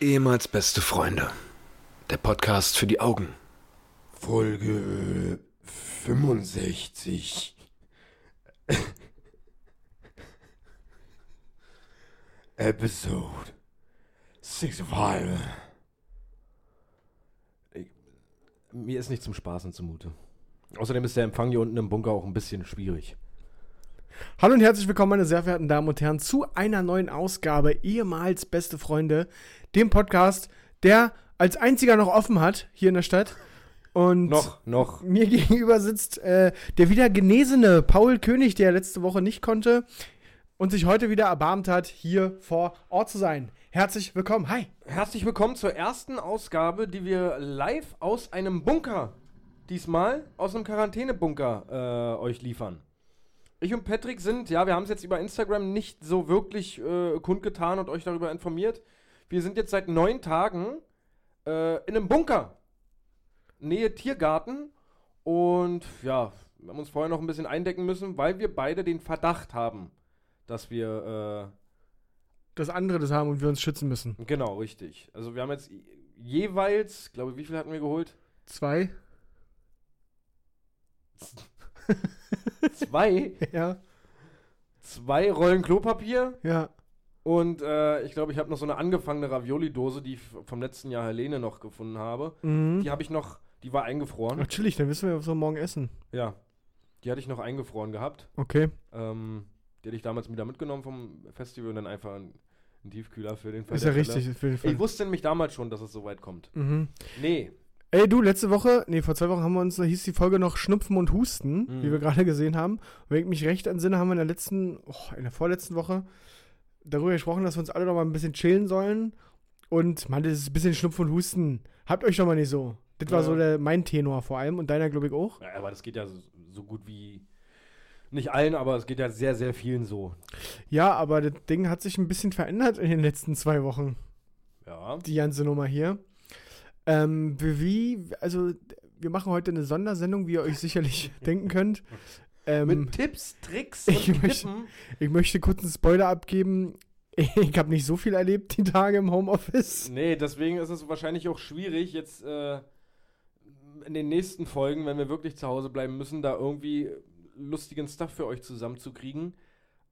Ehemals beste Freunde. Der Podcast für die Augen. Folge 65. Episode 65. Ich, mir ist nicht zum Spaßen zumute. Außerdem ist der Empfang hier unten im Bunker auch ein bisschen schwierig. Hallo und herzlich willkommen, meine sehr verehrten Damen und Herren, zu einer neuen Ausgabe ehemals Beste Freunde, dem Podcast, der als einziger noch offen hat hier in der Stadt. Und Noch, noch. mir gegenüber sitzt äh, der wieder genesene Paul König, der letzte Woche nicht konnte und sich heute wieder erbarmt hat, hier vor Ort zu sein. Herzlich willkommen. Hi. Herzlich willkommen zur ersten Ausgabe, die wir live aus einem Bunker, diesmal aus einem Quarantänebunker, äh, euch liefern. Ich und Patrick sind, ja, wir haben es jetzt über Instagram nicht so wirklich äh, kundgetan und euch darüber informiert. Wir sind jetzt seit neun Tagen äh, in einem Bunker. Nähe Tiergarten. Und ja, wir haben uns vorher noch ein bisschen eindecken müssen, weil wir beide den Verdacht haben, dass wir Das andere das haben und wir uns schützen müssen. äh, Genau, richtig. Also wir haben jetzt jeweils, glaube wie viel hatten wir geholt? Zwei. Zwei, Ja. zwei Rollen Klopapier Ja. und äh, ich glaube, ich habe noch so eine angefangene Ravioli-Dose, die ich vom letzten Jahr Helene noch gefunden habe. Mhm. Die habe ich noch, die war eingefroren. Natürlich, dann wissen wir, was wir morgen essen. Ja, die hatte ich noch eingefroren gehabt. Okay. Ähm, die hatte ich damals wieder mitgenommen vom Festival und dann einfach in einen Tiefkühler für den Fall Ist ja richtig. Auf jeden Fall. Ich wusste nämlich damals schon, dass es so weit kommt. Mhm. Nee, Ey, du, letzte Woche, nee, vor zwei Wochen haben wir uns, da hieß die Folge noch Schnupfen und Husten, Mhm. wie wir gerade gesehen haben. Und wenn ich mich recht entsinne, haben wir in der letzten, oh, in der vorletzten Woche darüber gesprochen, dass wir uns alle noch mal ein bisschen chillen sollen. Und, man, das ist ein bisschen Schnupfen und Husten. Habt euch doch mal nicht so. Das war Ja. so der, mein Tenor vor allem und deiner, glaube ich, auch. Ja, aber das geht ja so, so gut wie. Nicht allen, aber es geht ja sehr, sehr vielen so. Ja, aber das Ding hat sich ein bisschen verändert in den letzten zwei Wochen, Ja. die ganze Nummer hier. Ähm, wie, also, wir machen heute eine Sondersendung, wie ihr euch sicherlich denken könnt. Ähm, Mit Tipps, Tricks und ich möchte- Tippen. Ich möchte kurz einen Spoiler abgeben. Ich habe nicht so viel erlebt die Tage im Homeoffice. Nee, deswegen ist es wahrscheinlich auch schwierig, jetzt äh, in den nächsten Folgen, wenn wir wirklich zu Hause bleiben müssen, da irgendwie lustigen Stuff für euch zusammenzukriegen.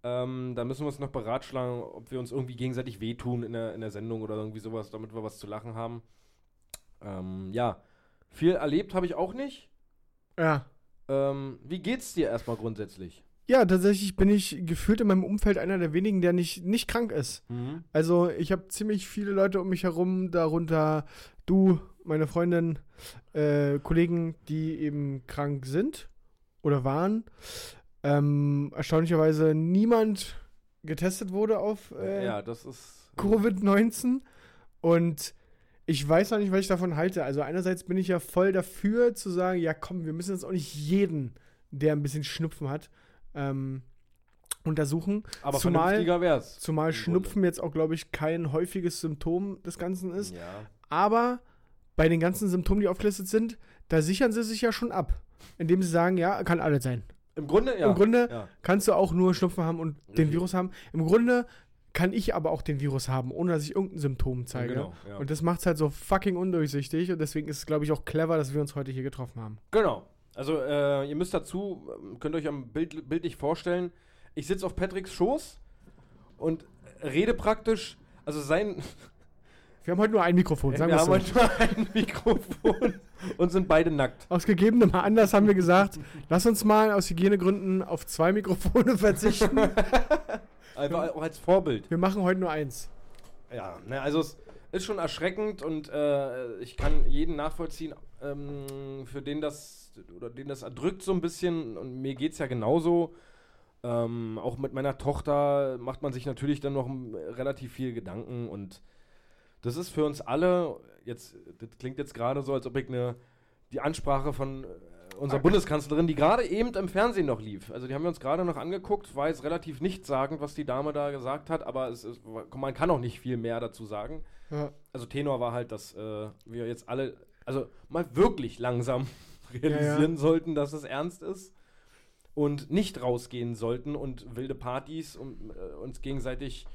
Ähm, da müssen wir uns noch beratschlagen, ob wir uns irgendwie gegenseitig wehtun in der, in der Sendung oder irgendwie sowas, damit wir was zu lachen haben. Ähm, ja, viel erlebt habe ich auch nicht. Ja. Ähm, wie geht's dir erstmal grundsätzlich? Ja, tatsächlich bin ich gefühlt in meinem Umfeld einer der wenigen, der nicht, nicht krank ist. Also ich habe ziemlich viele Leute um mich herum, darunter du, meine Freundin, äh, Kollegen, die eben krank sind oder waren. Ähm, erstaunlicherweise niemand getestet wurde auf äh, ja, das ist. Covid-19 und ich weiß noch nicht, was ich davon halte. Also einerseits bin ich ja voll dafür zu sagen, ja komm, wir müssen jetzt auch nicht jeden, der ein bisschen Schnupfen hat, ähm, untersuchen. Aber zumal, wär's. zumal Schnupfen jetzt auch, glaube ich, kein häufiges Symptom des Ganzen ist. Ja. Aber bei den ganzen Symptomen, die aufgelistet sind, da sichern sie sich ja schon ab. Indem sie sagen, ja, kann alles sein. Im Grunde, ja. Im Grunde ja. kannst du auch nur Schnupfen haben und den. Virus haben. Im Grunde kann ich aber auch den Virus haben, ohne dass ich irgendein Symptom zeige. genau, ja. Und das macht es halt so fucking undurchsichtig und deswegen ist es, glaube ich, auch clever, dass wir uns heute hier getroffen haben. Genau. Also äh, ihr müsst dazu, ähm, könnt euch am Bild, bildlich vorstellen, ich sitze auf Patricks Schoß und rede praktisch, also sein, Wir haben heute nur ein Mikrofon, sagen wir wir haben so. heute nur ein Mikrofon und sind beide nackt. Aus gegebenem Anlass haben wir gesagt, lass uns mal aus Hygienegründen auf zwei Mikrofone verzichten. Einfach auch als Vorbild. Wir machen heute nur eins. Ja, ne, also es ist schon erschreckend und äh, ich kann jeden nachvollziehen, ähm, für den das oder den das erdrückt so ein bisschen und mir geht es ja genauso. Ähm, auch mit meiner Tochter macht man sich natürlich dann noch ähm, relativ viel Gedanken und das ist für uns alle, jetzt, das klingt jetzt gerade so, als ob ich eine, die Ansprache von äh, unserer Bundeskanzlerin, die gerade eben im Fernsehen noch lief. Also die haben wir uns gerade noch angeguckt, war jetzt relativ nichtssagend, was die Dame da gesagt hat, aber es ist, man kann auch nicht viel mehr dazu sagen. Ja. Also Tenor war halt, dass äh, wir jetzt alle, also mal wirklich langsam realisieren sollten, dass es ernst ist und nicht rausgehen sollten und wilde Partys und äh, uns gegenseitig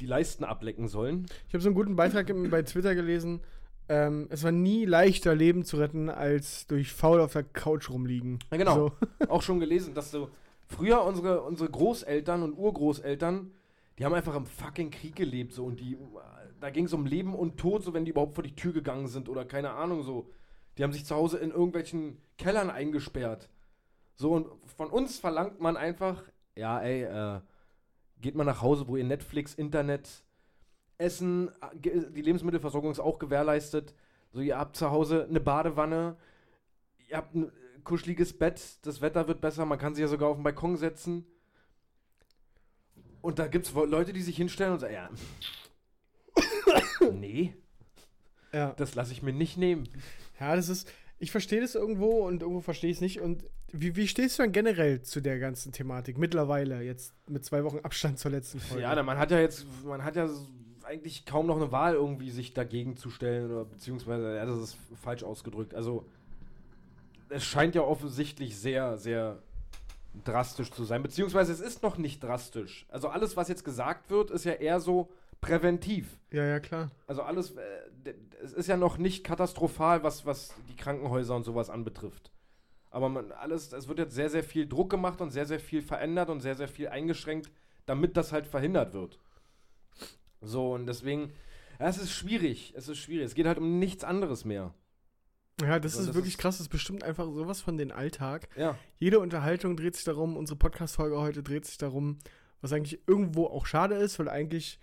die Leisten ablecken sollen. Ich habe so einen guten Beitrag bei Twitter gelesen. Ähm, es war nie leichter, Leben zu retten, als durch faul auf der Couch rumliegen. Ja, genau. So. Auch schon gelesen, dass so früher unsere, unsere Großeltern und Urgroßeltern, die haben einfach im fucking Krieg gelebt so und die, da ging es um Leben und Tod, so wenn die überhaupt vor die Tür gegangen sind oder keine Ahnung so. Die haben sich zu Hause in irgendwelchen Kellern eingesperrt. So und von uns verlangt man einfach, ja ey, äh, geht mal nach Hause, wo ihr Netflix, Internet, Essen, äh, die Lebensmittelversorgung ist auch gewährleistet. So, ihr habt zu Hause eine Badewanne, ihr habt ein äh, kuscheliges Bett, das Wetter wird besser, man kann sich ja sogar auf den Balkon setzen. Und da gibt es Leute, die sich hinstellen und sagen, ja. nee, Ja. das lasse ich mir nicht nehmen. ja, das ist. Ich verstehe das irgendwo und irgendwo verstehe ich es nicht. Und wie, wie stehst du dann generell zu der ganzen Thematik mittlerweile, jetzt mit zwei Wochen Abstand zur letzten Folge? Ja, na, man hat ja jetzt, man hat ja eigentlich kaum noch eine Wahl, irgendwie sich dagegen zu stellen oder beziehungsweise, ja, das ist falsch ausgedrückt. Also, es scheint ja offensichtlich sehr, sehr drastisch zu sein, beziehungsweise es ist noch nicht drastisch. Also alles, was jetzt gesagt wird, ist ja eher so präventiv. ja, ja, klar. Also alles, äh, es ist ja noch nicht katastrophal, was, was die Krankenhäuser und sowas anbetrifft. Aber man, alles, es wird jetzt sehr, sehr viel Druck gemacht und sehr, sehr viel verändert und sehr, sehr viel eingeschränkt, damit das halt verhindert wird. So, und deswegen, ja, es ist schwierig, es ist schwierig. Es geht halt um nichts anderes mehr. Ja, das Also ist das wirklich ist- krass. Das ist bestimmt einfach sowas von den Alltag. Ja. Jede Unterhaltung dreht sich darum, unsere Podcast-Folge heute dreht sich darum, was eigentlich irgendwo auch schade ist, weil eigentlich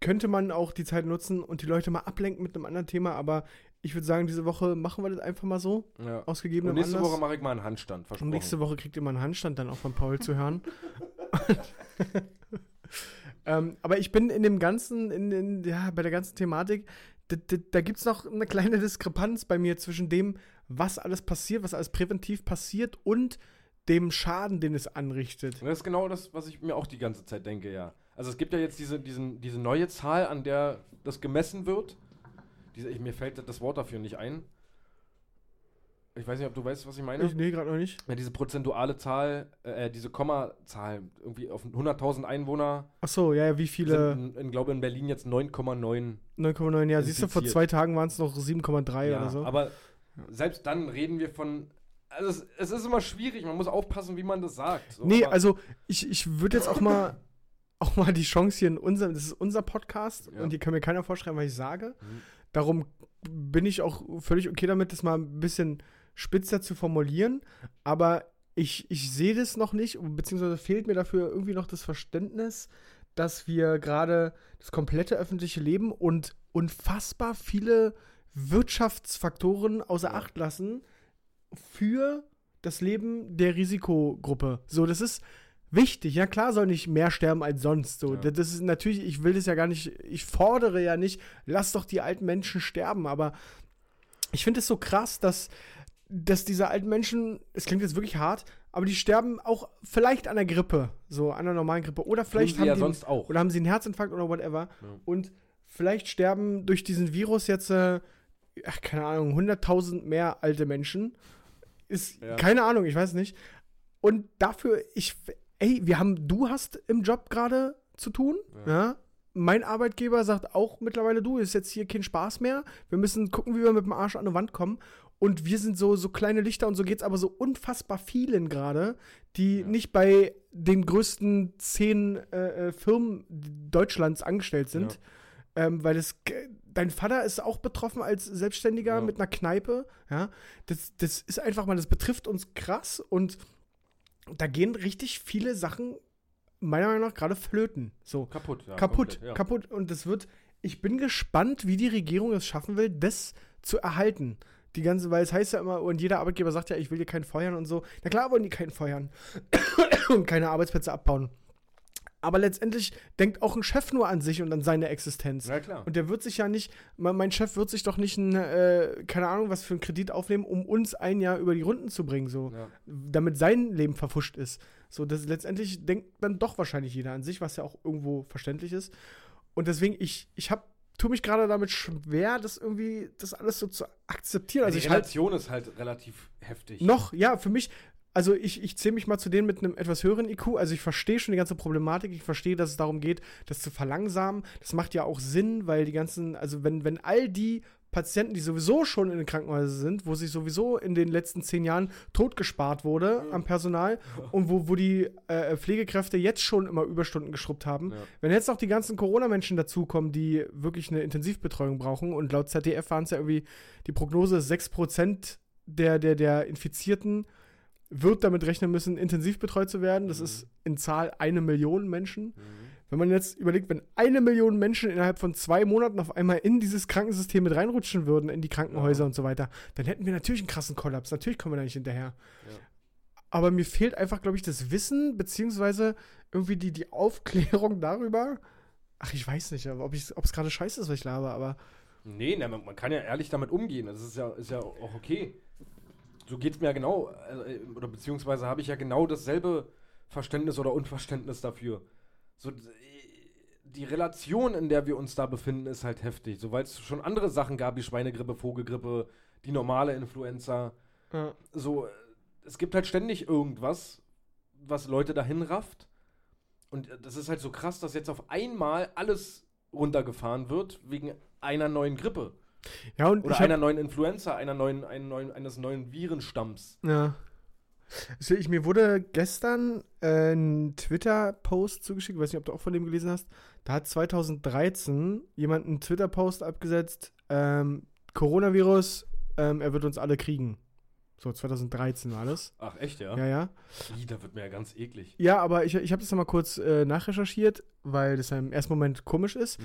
könnte man auch die Zeit nutzen und die Leute mal ablenken mit einem anderen Thema, aber ich würde sagen, diese Woche machen wir das einfach mal so, ja. aus Und nächste Anlass. Woche mache ich mal einen Handstand, und versprochen. nächste Woche kriegt ihr mal einen Handstand dann auch von Paul zu hören. ähm, aber ich bin in dem ganzen, in, in, ja, bei der ganzen Thematik, da, da, da gibt es noch eine kleine Diskrepanz bei mir zwischen dem, was alles passiert, was alles präventiv passiert und dem Schaden, den es anrichtet. Und das ist genau das, was ich mir auch die ganze Zeit denke, ja. Also es gibt ja jetzt diese, diesen, diese neue Zahl, an der das gemessen wird. Diese, ich, mir fällt das Wort dafür nicht ein. Ich weiß nicht, ob du weißt, was ich meine. Ich, nee, gerade noch nicht. Ja, diese prozentuale Zahl, äh, diese Kommazahl, irgendwie auf 100.000 Einwohner Ach so, ja, ja, wie viele? sind, in, in, glaube in Berlin jetzt 9,9. 9,9, ja, siehst du, vor zwei Tagen waren es noch 7,3 Ja, oder so. aber selbst dann reden wir von. Also es, es ist immer schwierig, man muss aufpassen, wie man das sagt. So, nee, also ich, ich würde jetzt auch mal auch mal die Chance hier in unserem, das ist unser Podcast Ja. und hier kann mir keiner vorschreiben, was ich sage. Mhm. Darum bin ich auch völlig okay damit, das mal ein bisschen spitzer zu formulieren. Aber ich, ich sehe das noch nicht, beziehungsweise fehlt mir dafür irgendwie noch das Verständnis, dass wir gerade das komplette öffentliche Leben und unfassbar viele Wirtschaftsfaktoren außer. Acht lassen für das Leben der Risikogruppe. So, das ist wichtig. Ja, klar soll nicht mehr sterben als sonst. So, Ja. das das ist natürlich, ich will das ja gar nicht, ich fordere ja nicht, lass doch die alten Menschen sterben, aber ich finde es so krass, dass, dass diese alten Menschen, es klingt jetzt wirklich hart, aber die sterben auch vielleicht an der Grippe, so an der normalen Grippe. Oder vielleicht haben ja die, oder haben sie einen Herzinfarkt oder whatever. Ja. Und vielleicht sterben durch diesen Virus jetzt, äh, ach, keine Ahnung, 100.000 mehr alte Menschen. Ist, Ja. keine Ahnung, ich weiß nicht. Und dafür, ich, ey, wir haben, du hast im Job gerade zu tun, Ja. ja. Mein Arbeitgeber sagt auch mittlerweile, du, ist jetzt hier kein Spaß mehr. Wir müssen gucken, wie wir mit dem Arsch an die Wand kommen. Und wir sind so, so kleine Lichter und so geht's aber so unfassbar vielen gerade, die Ja. nicht bei den größten zehn äh, äh, Firmen Deutschlands angestellt sind. Ähm, weil das, ge- dein Vater ist auch betroffen als Selbstständiger Ja. mit einer Kneipe. Ja, das, das ist einfach mal, das betrifft uns krass und da gehen richtig viele Sachen meiner Meinung nach gerade flöten. So Kaputt, ja. kaputt, komplett, ja. kaputt. Und das wird, ich bin gespannt, wie die Regierung es schaffen will, das zu erhalten. Die ganze, weil es heißt ja immer, und jeder Arbeitgeber sagt ja, ich will dir keinen feuern und so. Na klar wollen die keinen feuern und keine Arbeitsplätze abbauen. Aber letztendlich denkt auch ein Chef nur an sich und an seine Existenz. Ja, klar. Und der wird sich ja nicht, mein Chef wird sich doch nicht, ein, äh, keine Ahnung, was für einen Kredit aufnehmen, um uns ein Jahr über die Runden zu bringen, so. ja. Damit sein Leben verfuscht ist. So, das letztendlich denkt dann doch wahrscheinlich jeder an sich, was ja auch irgendwo verständlich ist. Und deswegen, ich, ich hab, tue mich gerade damit schwer, das irgendwie, das alles so zu akzeptieren. Also die ich halt Relation ist halt relativ heftig. noch, ja, für mich, also ich, ich zähle mich mal zu denen mit einem etwas höheren IQ. Also ich verstehe schon die ganze Problematik. Ich verstehe, dass es darum geht, das zu verlangsamen. Das macht ja auch Sinn, weil die ganzen, also wenn, wenn all die Patienten, die sowieso schon in den Krankenhäusern sind, wo sich sowieso in den letzten zehn Jahren totgespart wurde am Personal und wo, wo die äh, Pflegekräfte jetzt schon immer Überstunden geschrubbt haben. Ja. Wenn jetzt noch die ganzen Corona-Menschen dazukommen, die wirklich eine Intensivbetreuung brauchen und laut ZDF waren es ja irgendwie, die Prognose ist 6% der, der, der Infizierten wird damit rechnen müssen, intensiv betreut zu werden. Das ist in Zahl eine Million Menschen. Wenn man jetzt überlegt, wenn eine Million Menschen innerhalb von zwei Monaten auf einmal in dieses Krankensystem mit reinrutschen würden, in die Krankenhäuser und so weiter, dann hätten wir natürlich einen krassen Kollaps. Natürlich kommen wir da nicht hinterher. Ja. Aber mir fehlt einfach, glaube ich, das Wissen, beziehungsweise irgendwie die, die Aufklärung darüber. Ach, ich weiß nicht, ob es gerade scheiße ist, was ich laber, aber Nee, na, man, man kann ja ehrlich damit umgehen. Das ist ja, ist ja auch okay. So geht es mir ja genau, äh, oder beziehungsweise habe ich ja genau dasselbe Verständnis oder Unverständnis dafür. So, die Relation, in der wir uns da befinden, ist halt heftig. So, weil es schon andere Sachen gab, wie Schweinegrippe, Vogelgrippe, die normale Influenza. ja. So, es gibt halt ständig irgendwas, was Leute dahin rafft. Und äh, das ist halt so krass, dass jetzt auf einmal alles runtergefahren wird wegen einer neuen Grippe. ja und Oder einer neuen Influenza, einer neuen, einen neuen, eines neuen Virenstamms. Ja. Also ich, mir wurde gestern äh, ein Twitter-Post zugeschickt, weiß nicht, ob du auch von dem gelesen hast. Da hat 2013 jemand einen Twitter-Post abgesetzt, ähm, Coronavirus, ähm, er wird uns alle kriegen. So, 2013 war das. Ach, echt, ja? Ja, ja. Ih, da wird mir ja ganz eklig. Ja, aber ich, ich habe das nochmal kurz äh, nachrecherchiert, weil das ja im ersten Moment komisch ist.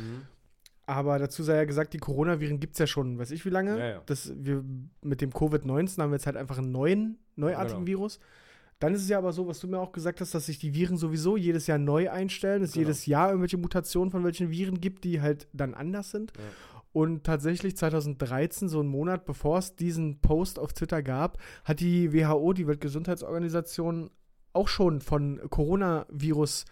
Aber dazu sei ja gesagt, die Coronaviren gibt es ja schon, weiß ich wie lange. Ja, ja. Das, wir, mit dem Covid-19 haben wir jetzt halt einfach einen neuen, neuartigen Genau. Virus. Dann ist es ja aber so, was du mir auch gesagt hast, dass sich die Viren sowieso jedes Jahr neu einstellen, dass es Genau. jedes Jahr irgendwelche Mutationen von welchen Viren gibt, die halt dann anders sind. Ja. Und tatsächlich 2013, so einen Monat bevor es diesen Post auf Twitter gab, hat die WHO, die Weltgesundheitsorganisation, auch schon von Coronavirus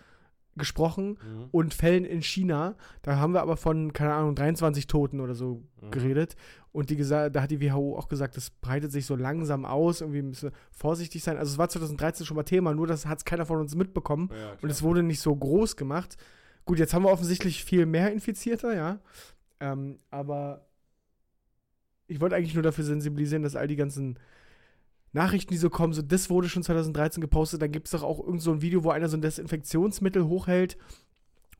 gesprochen Mhm. und Fällen in China. Da haben wir aber von, keine Ahnung, 23 Toten oder so Mhm. geredet. Und die da hat die WHO auch gesagt, das breitet sich so langsam aus, irgendwie müssen wir vorsichtig sein. Also es war 2013 schon mal Thema, nur das hat keiner von uns mitbekommen. Ja, Und es wurde nicht so groß gemacht. Gut, jetzt haben wir offensichtlich viel mehr Infizierte, ja. Ähm, aber ich wollte eigentlich nur dafür sensibilisieren, dass all die ganzen Nachrichten, die so kommen, so das wurde schon 2013 gepostet, dann gibt es doch auch irgend so ein Video, wo einer so ein Desinfektionsmittel hochhält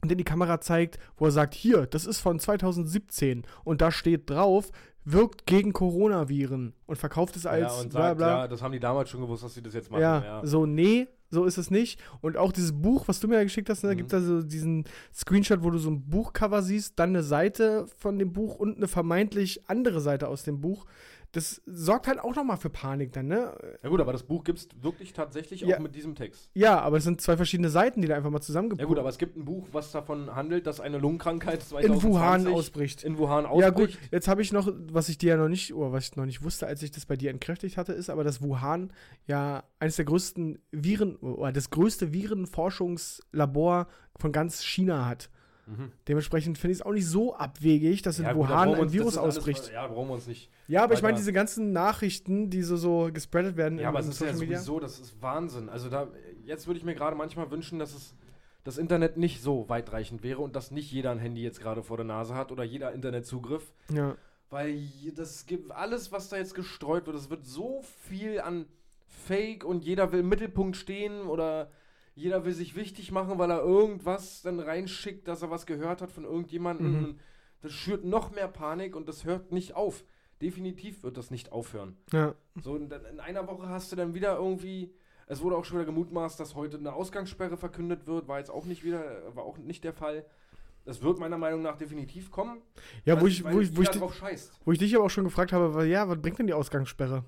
und in die Kamera zeigt, wo er sagt, hier, das ist von 2017 und da steht drauf, wirkt gegen Coronaviren und verkauft es als ja, und bla sagt, bla. ja, das haben die damals schon gewusst, dass sie das jetzt machen. Ja, Ja, so, nee, so ist es nicht. Und auch dieses Buch, was du mir ja geschickt hast, ne, da Mhm. gibt es also diesen Screenshot, wo du so ein Buchcover siehst, dann eine Seite von dem Buch und eine vermeintlich andere Seite aus dem Buch. Das sorgt halt auch nochmal für Panik dann, ne? Ja gut, aber das Buch gibt es wirklich tatsächlich Ja. auch mit diesem Text. Ja, aber es sind zwei verschiedene Seiten, die da einfach mal zusammengepackt Ja gut, aber es gibt ein Buch, was davon handelt, dass eine Lungenkrankheit in 2020 Wuhan ausbricht. in Wuhan Ja gut, ausbricht. jetzt habe ich noch, was ich dir ja noch nicht, oder was ich noch nicht wusste, als ich das bei dir entkräftigt hatte, ist aber, dass Wuhan ja eines der größten Viren, oder das größte Virenforschungslabor von ganz China hat. Mhm. Dementsprechend finde ich es auch nicht so abwegig, dass in Ja, gut, Wuhan wir ein Virus alles- ausbricht. Ja, brauchen wir uns nicht. ja, aber ich meine, diese ganzen Nachrichten, die so, so gespreadet werden Ja, aber es ist ja sowieso, das ist Wahnsinn. Also da, jetzt würde ich mir gerade manchmal wünschen, dass es das Internet nicht so weitreichend wäre und dass nicht jeder ein Handy jetzt gerade vor der Nase hat oder jeder Internetzugriff. Ja. Weil das gibt alles, was da jetzt gestreut wird, es wird so viel an Fake und jeder will im Mittelpunkt stehen oder jeder will sich wichtig machen, weil er irgendwas dann reinschickt, dass er was gehört hat von irgendjemandem. Mhm. Das schürt noch mehr Panik und das hört nicht auf. Definitiv wird das nicht aufhören. ja. So, in einer Woche hast du dann wieder irgendwie. Es wurde auch schon wieder gemutmaßt, dass heute eine Ausgangssperre verkündet wird. War jetzt auch nicht wieder, war auch nicht der Fall. Das wird meiner Meinung nach definitiv kommen. Ja, wo weil- ich, weil wo, ich, wo, ich, scheißt. wo ich dich aber auch schon gefragt habe, war, ja, was bringt denn die Ausgangssperre?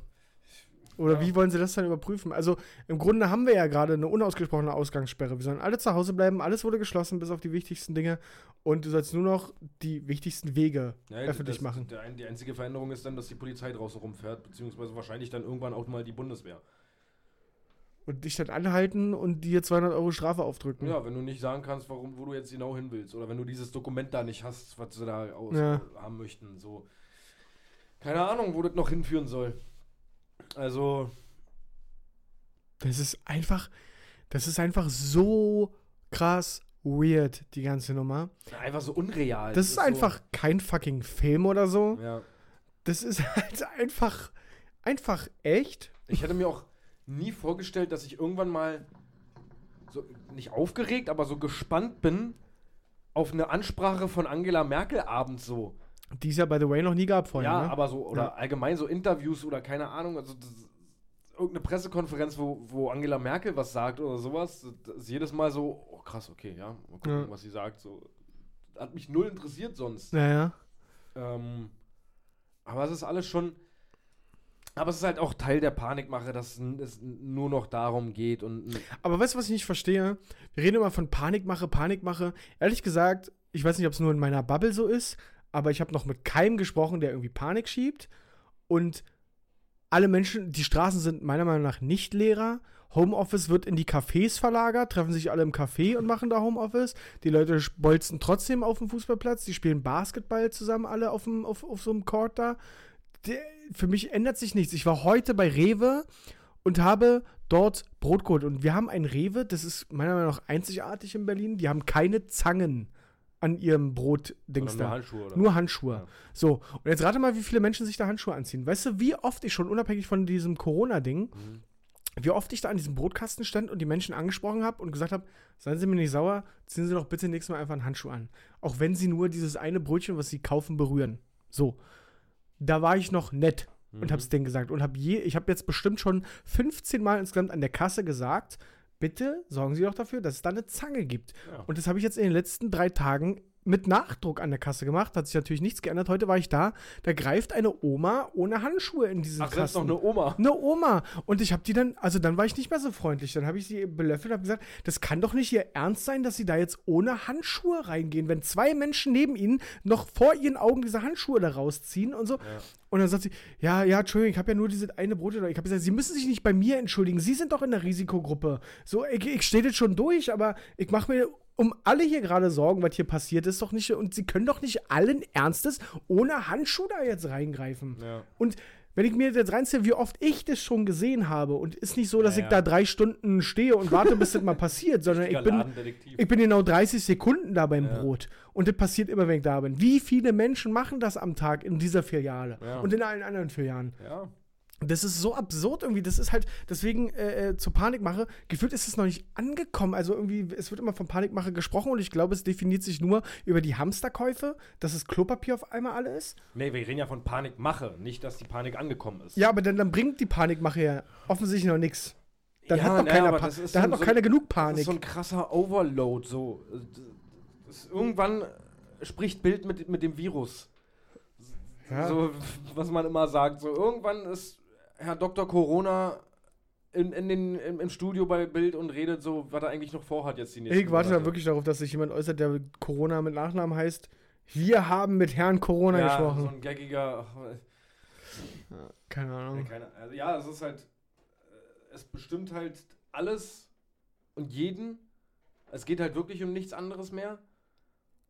Oder Ja. wie wollen sie das dann überprüfen? Also im Grunde haben wir ja gerade eine unausgesprochene Ausgangssperre. Wir sollen alle zu Hause bleiben, alles wurde geschlossen, bis auf die wichtigsten Dinge. Und du sollst nur noch die wichtigsten Wege Ja, öffentlich das, machen. Der, die einzige Veränderung ist dann, dass die Polizei draußen rumfährt, beziehungsweise wahrscheinlich dann irgendwann auch mal die Bundeswehr. Und dich dann anhalten und dir 200 Euro Strafe aufdrücken. Ja, wenn du nicht sagen kannst, warum, wo du jetzt genau hin willst. Oder wenn du dieses Dokument da nicht hast, was sie da aus Ja. haben möchten. So. Keine Ahnung, wo das noch hinführen soll. Also. Das ist einfach, das ist einfach so krass weird, die ganze Nummer. Einfach so unreal. Das ist einfach kein fucking Film oder so. So, ja. Das ist halt einfach, einfach echt. Ich hätte mir auch nie vorgestellt, dass ich irgendwann mal so nicht aufgeregt, aber so gespannt bin auf eine Ansprache von Angela Merkel abends so. Die es ja, by the way, noch nie gab vorher. ja, ne? aber so, oder Ja. allgemein so Interviews oder keine Ahnung, also das, irgendeine Pressekonferenz, wo, wo Angela Merkel was sagt oder sowas, das ist jedes Mal so, oh krass, okay, ja, mal gucken, Ja. was sie sagt. So. Hat mich null interessiert sonst. Naja. Ähm, aber es ist alles schon. Aber es ist halt auch Teil der Panikmache, dass es nur noch darum geht und. Aber weißt du, was ich nicht verstehe? Wir reden immer von Panikmache, Panikmache. Ehrlich gesagt, ich weiß nicht, ob es nur in meiner Bubble so ist, aber ich habe noch mit keinem gesprochen, der irgendwie Panik schiebt. Und alle Menschen, die Straßen sind meiner Meinung nach nicht leerer. Homeoffice wird in die Cafés verlagert, treffen sich alle im Café und machen da Homeoffice. Die Leute bolzen trotzdem auf dem Fußballplatz, die spielen Basketball zusammen alle auf, dem, auf, auf so einem Court da. Der, für mich ändert sich nichts. Ich war heute bei Rewe und habe dort Brot geholt. Und wir haben ein Rewe, das ist meiner Meinung nach einzigartig in Berlin. Die haben keine Zangen an ihrem Brotdings da. nur Handschuhe oder Nur Handschuhe. Ja. So, und jetzt rate mal, wie viele Menschen sich da Handschuhe anziehen. Weißt du, wie oft ich schon, unabhängig von diesem Corona-Ding, Mhm. wie oft ich da an diesem Brotkasten stand und die Menschen angesprochen habe und gesagt habe, seien Sie mir nicht sauer, ziehen Sie doch bitte nächstes Mal einfach einen Handschuh an. Auch wenn Sie nur dieses eine Brötchen, was Sie kaufen, berühren. So. Da war ich noch nett und Mhm. hab's denen gesagt und hab je, ich habe jetzt bestimmt schon 15 Mal insgesamt an der Kasse gesagt, bitte sorgen Sie doch dafür, dass es da eine Zange gibt. Ja. Und das habe ich jetzt in den letzten drei Tagen mit Nachdruck an der Kasse gemacht. Hat sich natürlich nichts geändert. Heute war ich da. Da greift eine Oma ohne Handschuhe in diesen Ach, selbst noch Kasten. eine Oma. Eine Oma. Und ich habe die dann, also dann war ich nicht mehr so freundlich. Dann habe ich sie belöffelt und habe gesagt, das kann doch nicht ihr Ernst sein, dass sie da jetzt ohne Handschuhe reingehen, wenn zwei Menschen neben ihnen noch vor ihren Augen diese Handschuhe da rausziehen und so. Und dann sagt sie, ja, ja, Entschuldigung, ich habe ja nur diese eine Brot. Ich habe gesagt, Sie müssen sich nicht bei mir entschuldigen. Sie sind doch in der Risikogruppe. So, ich, ich stehe das schon durch, aber ich mache mir um alle hier gerade Sorgen, was hier passiert ist, doch nicht. Und Sie können doch nicht allen Ernstes ohne Handschuhe da jetzt reingreifen. Ja. Und wenn ich mir jetzt reinziehe, wie oft ich das schon gesehen habe, und ist nicht so, dass Ja, ich da drei Stunden stehe und warte, bis das mal passiert, sondern ich bin, ich bin genau 30 Sekunden da beim Ja. Brot. Und das passiert immer, wenn ich da bin. Wie viele Menschen machen das am Tag in dieser Filiale Ja. und in allen anderen Filialen? ja. Das ist so absurd irgendwie. Das ist halt, deswegen äh, äh, zur Panikmache. Gefühlt ist es noch nicht angekommen. Also irgendwie, es wird immer von Panikmache gesprochen und ich glaube, es definiert sich nur über die Hamsterkäufe, dass es Klopapier auf einmal alle ist. Nee, wir reden ja von Panikmache, nicht, dass die Panik angekommen ist. Ja, aber dann, dann bringt die Panikmache ja offensichtlich noch nichts. Dann Ja, hat noch naja, keiner, Pa- das ist da so- hat noch so- keiner genug Das Panik. ist so ein krasser Overload, so. Das irgendwann spricht Bild mit, mit dem Virus. Ja. So, was man immer sagt. So, irgendwann ist Herr Dr. Corona in, in den, im, im Studio bei Bild und redet so, was er eigentlich noch vorhat jetzt die nächsten ich warte da wirklich darauf, dass sich jemand äußert, der Corona mit Nachnamen heißt. Wir haben mit Herrn Corona ja, gesprochen. so ein gaggiger. ach, Keine Ahnung. keine, also, ja, es ist halt. äh, Es bestimmt halt alles und jeden. Es geht halt wirklich um nichts anderes mehr.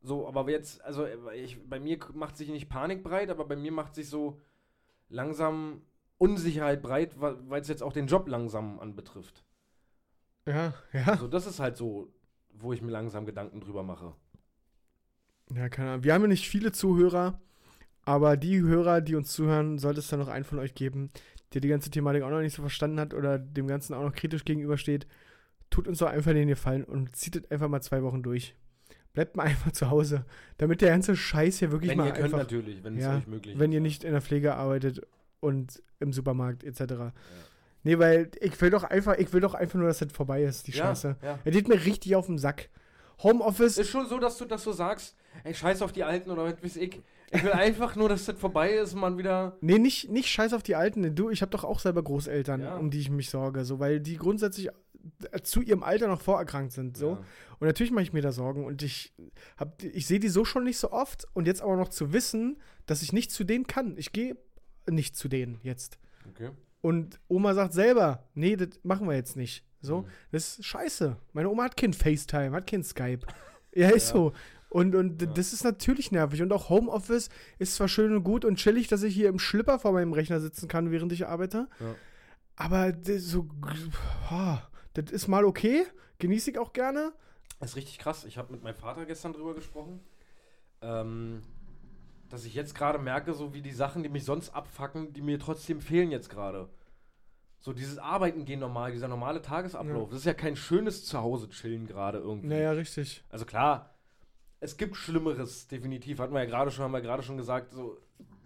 So, aber jetzt, also äh, ich, bei mir macht sich nicht Panik breit, aber bei mir macht sich so langsam Unsicherheit breit, weil es jetzt auch den Job langsam anbetrifft. Ja, ja. Also das ist halt so, wo ich mir langsam Gedanken drüber mache. Ja, keine Ahnung. Wir haben ja nicht viele Zuhörer, aber die Hörer, die uns zuhören, sollte es da noch einen von euch geben, der die ganze Thematik auch noch nicht so verstanden hat oder dem Ganzen auch noch kritisch gegenübersteht. Tut uns doch einfach den Gefallen und zieht es einfach mal zwei Wochen durch. Bleibt mal einfach zu Hause, damit der ganze Scheiß hier wirklich wenn mal ihr könnt einfach, natürlich, wenn es ja, euch möglich wenn ist. ihr nicht in der Pflege arbeitet und im Supermarkt etc. Nee, weil ich will doch einfach, ich will doch einfach nur, dass das vorbei ist, die Ja, Scheiße. ja. Er geht mir richtig auf den Sack. Homeoffice, Ist schon so, dass du das so sagst, ey, scheiß auf die Alten oder was weiß ich. Ich will einfach nur, dass das vorbei ist und man wieder. Nee, nicht, nicht scheiß auf die Alten. Du, ich habe doch auch selber Großeltern, Ja. um die ich mich sorge, so, weil die grundsätzlich äh, zu ihrem Alter noch vorerkrankt sind, so. Ja. Und natürlich mache ich mir da Sorgen und ich hab, ich sehe die so schon nicht so oft und jetzt aber noch zu wissen, dass ich nicht zu denen kann. Ich gehe nicht zu denen jetzt. Okay. Und Oma sagt selber, nee, das machen wir jetzt nicht. So, Mhm. das ist scheiße. Meine Oma hat kein FaceTime, hat kein Skype. ja, ist Ja. so. Und, und Ja. das ist natürlich nervig. Und auch Homeoffice ist zwar schön und gut und chillig, dass ich hier im Schlipper vor meinem Rechner sitzen kann, während ich arbeite. Ja. Aber das, so, ah, das ist mal okay. Genieße ich auch gerne. Das ist richtig krass. Ich habe mit meinem Vater gestern drüber gesprochen, ähm, dass ich jetzt gerade merke, so wie die Sachen, die mich sonst abfacken, die mir trotzdem fehlen jetzt gerade. So dieses Arbeiten gehen normal, dieser normale Tagesablauf. Ja. Das ist ja kein schönes Zuhause chillen gerade irgendwie. Naja, richtig. Also klar, es gibt Schlimmeres, definitiv. Hatten wir ja gerade schon, haben wir gerade schon gesagt, so,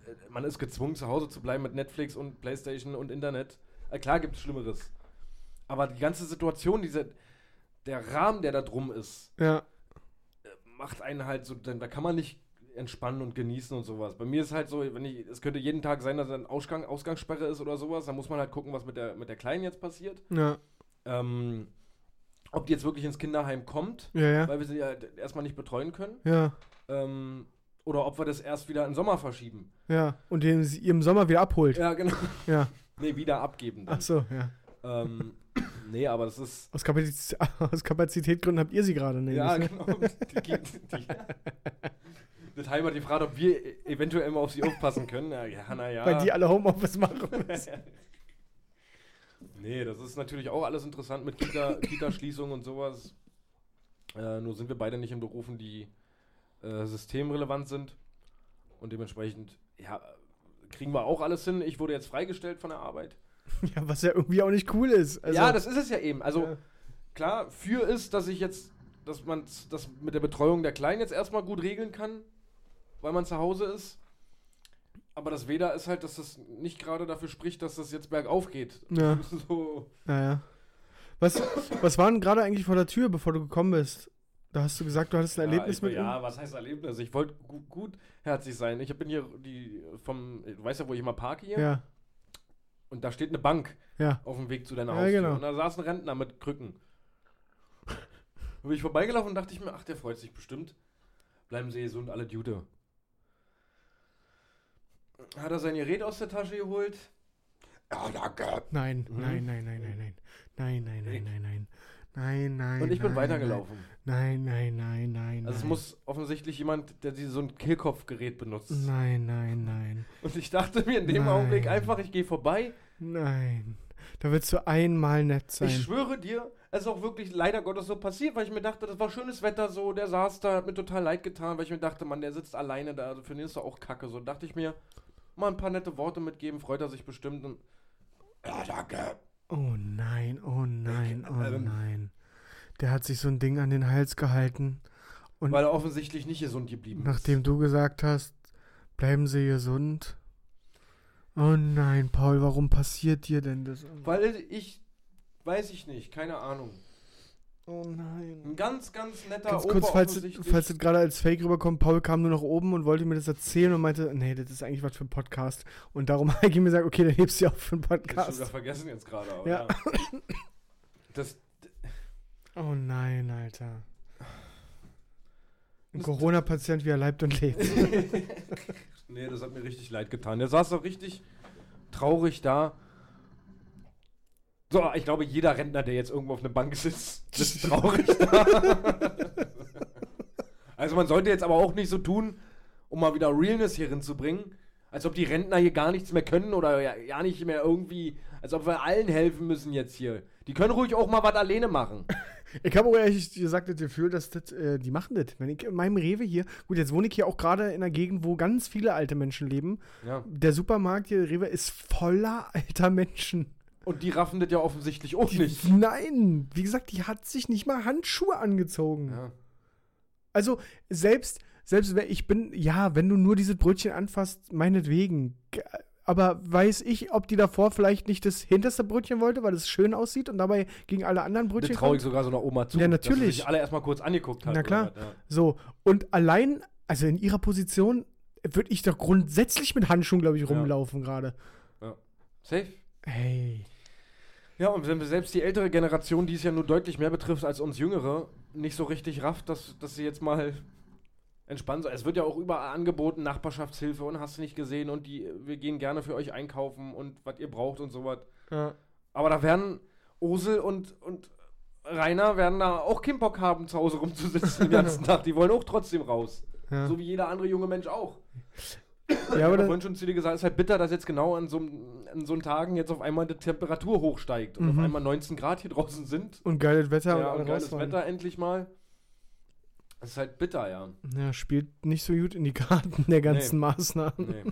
äh, man ist gezwungen, zu Hause zu bleiben mit Netflix und Playstation und Internet. Äh, klar gibt es Schlimmeres. Aber die ganze Situation, diese, der Rahmen, der da drum ist, Ja. macht einen halt so, dann, da kann man nicht entspannen und genießen und sowas. Bei mir ist halt so, wenn ich, es könnte jeden Tag sein, dass ein Ausgang, Ausgangssperre ist oder sowas, dann muss man halt gucken, was mit der, mit der Kleinen jetzt passiert. Ja. Ähm, ob die jetzt wirklich ins Kinderheim kommt, Ja, ja. weil wir sie ja erstmal nicht betreuen können. Ja. Ähm, oder ob wir das erst wieder im Sommer verschieben. Ja. Und den sie im Sommer wieder abholt. Ja, genau. Ja. Nee, wieder abgeben. dann. Ach so, ja. Ähm, nee, aber das ist. Aus, Kapazität, aus Kapazitätgründen habt ihr sie gerade nicht. Ja, ne? genau. Die, die, die, das Heim hat gefragt, ob wir e- eventuell mal auf sie aufpassen können. Ja, ja naja. Weil die alle Homeoffice machen. nee, das ist natürlich auch alles interessant mit Kita- Kita-Schließung und sowas. Äh, nur sind wir beide nicht in Berufen, die äh, systemrelevant sind. Und dementsprechend, ja, kriegen wir auch alles hin. Ich wurde jetzt freigestellt von der Arbeit. ja, was ja irgendwie auch nicht cool ist. Also, ja, das ist es ja eben. Also Ja. klar, für ist, dass ich jetzt, dass man das mit der Betreuung der Kleinen jetzt erstmal gut regeln kann, weil man zu Hause ist. Aber das Weder ist halt, dass das nicht gerade dafür spricht, dass das jetzt bergauf geht. Ja. So, Naja. Was, was war denn gerade eigentlich vor der Tür, bevor du gekommen bist? Da hast du gesagt, du hattest ein Erlebnis ja, mit ich, ihm? Ja, was heißt Erlebnis? Ich wollte gu gutherzig sein. Ich bin hier die vom, du weißt ja, wo ich immer parke hier. Ja, Und da steht eine Bank ja. auf dem Weg zu deiner Ja, Haustür. genau. Und da saß ein Rentner mit Krücken. Da bin ich vorbeigelaufen und dachte ich mir, ach, der freut sich bestimmt. Bleiben Sie gesund, alle Dude. Hat er sein Gerät aus der Tasche geholt? Ja, danke. Nein, Mhm. nein, nein, nein, nein, nein. Nein, nein, nein, nein, nein. Nein, nein. Und ich bin nein, weitergelaufen. Nein, nein, nein, nein. Also es nein. muss offensichtlich jemand, der so ein Kehlkopfgerät benutzt. Nein, nein, nein. Und ich dachte mir in dem Nein. Augenblick einfach, ich gehe vorbei. Nein. Da willst du einmal nett sein. Ich schwöre dir, es ist auch wirklich leider Gottes so passiert, weil ich mir dachte, das war schönes Wetter so, der saß da, hat mir total leid getan, weil ich mir dachte, Mann, der sitzt alleine da, also für den ist er auch kacke. So dachte ich mir, mal ein paar nette Worte mitgeben, freut er sich bestimmt. Und Ja, danke. Oh nein, oh nein, oh Ähm. nein. Der hat sich so ein Ding an den Hals gehalten. Und weil er offensichtlich nicht gesund geblieben nachdem du gesagt hast, bleiben Sie gesund. Oh nein, Paul, warum passiert dir denn das? Weil ich, weiß ich nicht, keine Ahnung. Oh nein. Ein ganz, ganz netter Ganz kurz, falls, falls das gerade als Fake rüberkommt, Paul kam nur nach oben und wollte mir das erzählen und meinte, nee, das ist eigentlich was für ein Podcast. Und darum habe ich ihm gesagt, okay, dann hebst du ja auf für einen Ich hab's Podcast. sogar vergessen jetzt gerade, aber Ja. ja. Das, Oh nein, Alter. Ein Das- Corona-Patient, wie er leibt und lebt. Nee, das hat mir richtig leid getan. Der saß doch richtig traurig da. So, ich glaube, jeder Rentner, der jetzt irgendwo auf einer Bank sitzt, sitzt traurig da. also man sollte jetzt aber auch nicht so tun, um mal wieder Realness hier hinzubringen, als ob die Rentner hier gar nichts mehr können oder ja, ja nicht mehr irgendwie, als ob wir allen helfen müssen jetzt hier. Die können ruhig auch mal was alleine machen. Ich habe auch ehrlich gesagt das Gefühl, dass das, äh, die machen das. Wenn ich in meinem Rewe hier, gut, jetzt wohne ich hier auch gerade in einer Gegend, wo ganz viele alte Menschen leben. Ja. Der Supermarkt hier, Rewe, ist voller alter Menschen. Und die raffen das ja offensichtlich auch Die, nicht. Nein, wie gesagt, die hat sich nicht mal Handschuhe angezogen. Ja. Also selbst, selbst wenn ich bin, ja, wenn du nur dieses Brötchen anfasst, meinetwegen. Aber weiß ich, ob die davor vielleicht nicht das hinterste Brötchen wollte, weil es schön aussieht und dabei gegen alle anderen Das Brötchen traue ich sogar so einer Oma zu. Ja, Dass natürlich. sich alle erstmal kurz angeguckt hat. Na oder klar. was, ja. So, und allein, also in ihrer Position, würde ich doch grundsätzlich mit Handschuhen, glaube ich, Ja. rumlaufen gerade. Safe. Hey. Ja, und wenn wir selbst die ältere Generation, die es ja nur deutlich mehr betrifft als uns Jüngere, nicht so richtig rafft, dass, dass sie jetzt mal entspannt sind. Es wird ja auch überall angeboten, Nachbarschaftshilfe und hast du nicht gesehen und die, wir gehen gerne für euch einkaufen und was ihr braucht und sowas. Ja. Aber da werden Osel und, und Rainer werden da auch keinen Bock haben, zu Hause rumzusitzen den ganzen Tag. Die wollen auch trotzdem raus. Ja. So wie jeder andere junge Mensch auch. ich Ja, habe aber vorhin schon zu dir gesagt, es ist halt bitter, dass jetzt genau an so, einem- an so Tagen jetzt auf einmal die Temperatur hochsteigt und Mhm. auf einmal 19 Grad hier draußen sind. und geiles Wetter ja, und geiles. Wetter endlich mal. Das ist halt bitter, ja. Ja, spielt nicht so gut in die Karten der ganzen Maßnahmen. Nee.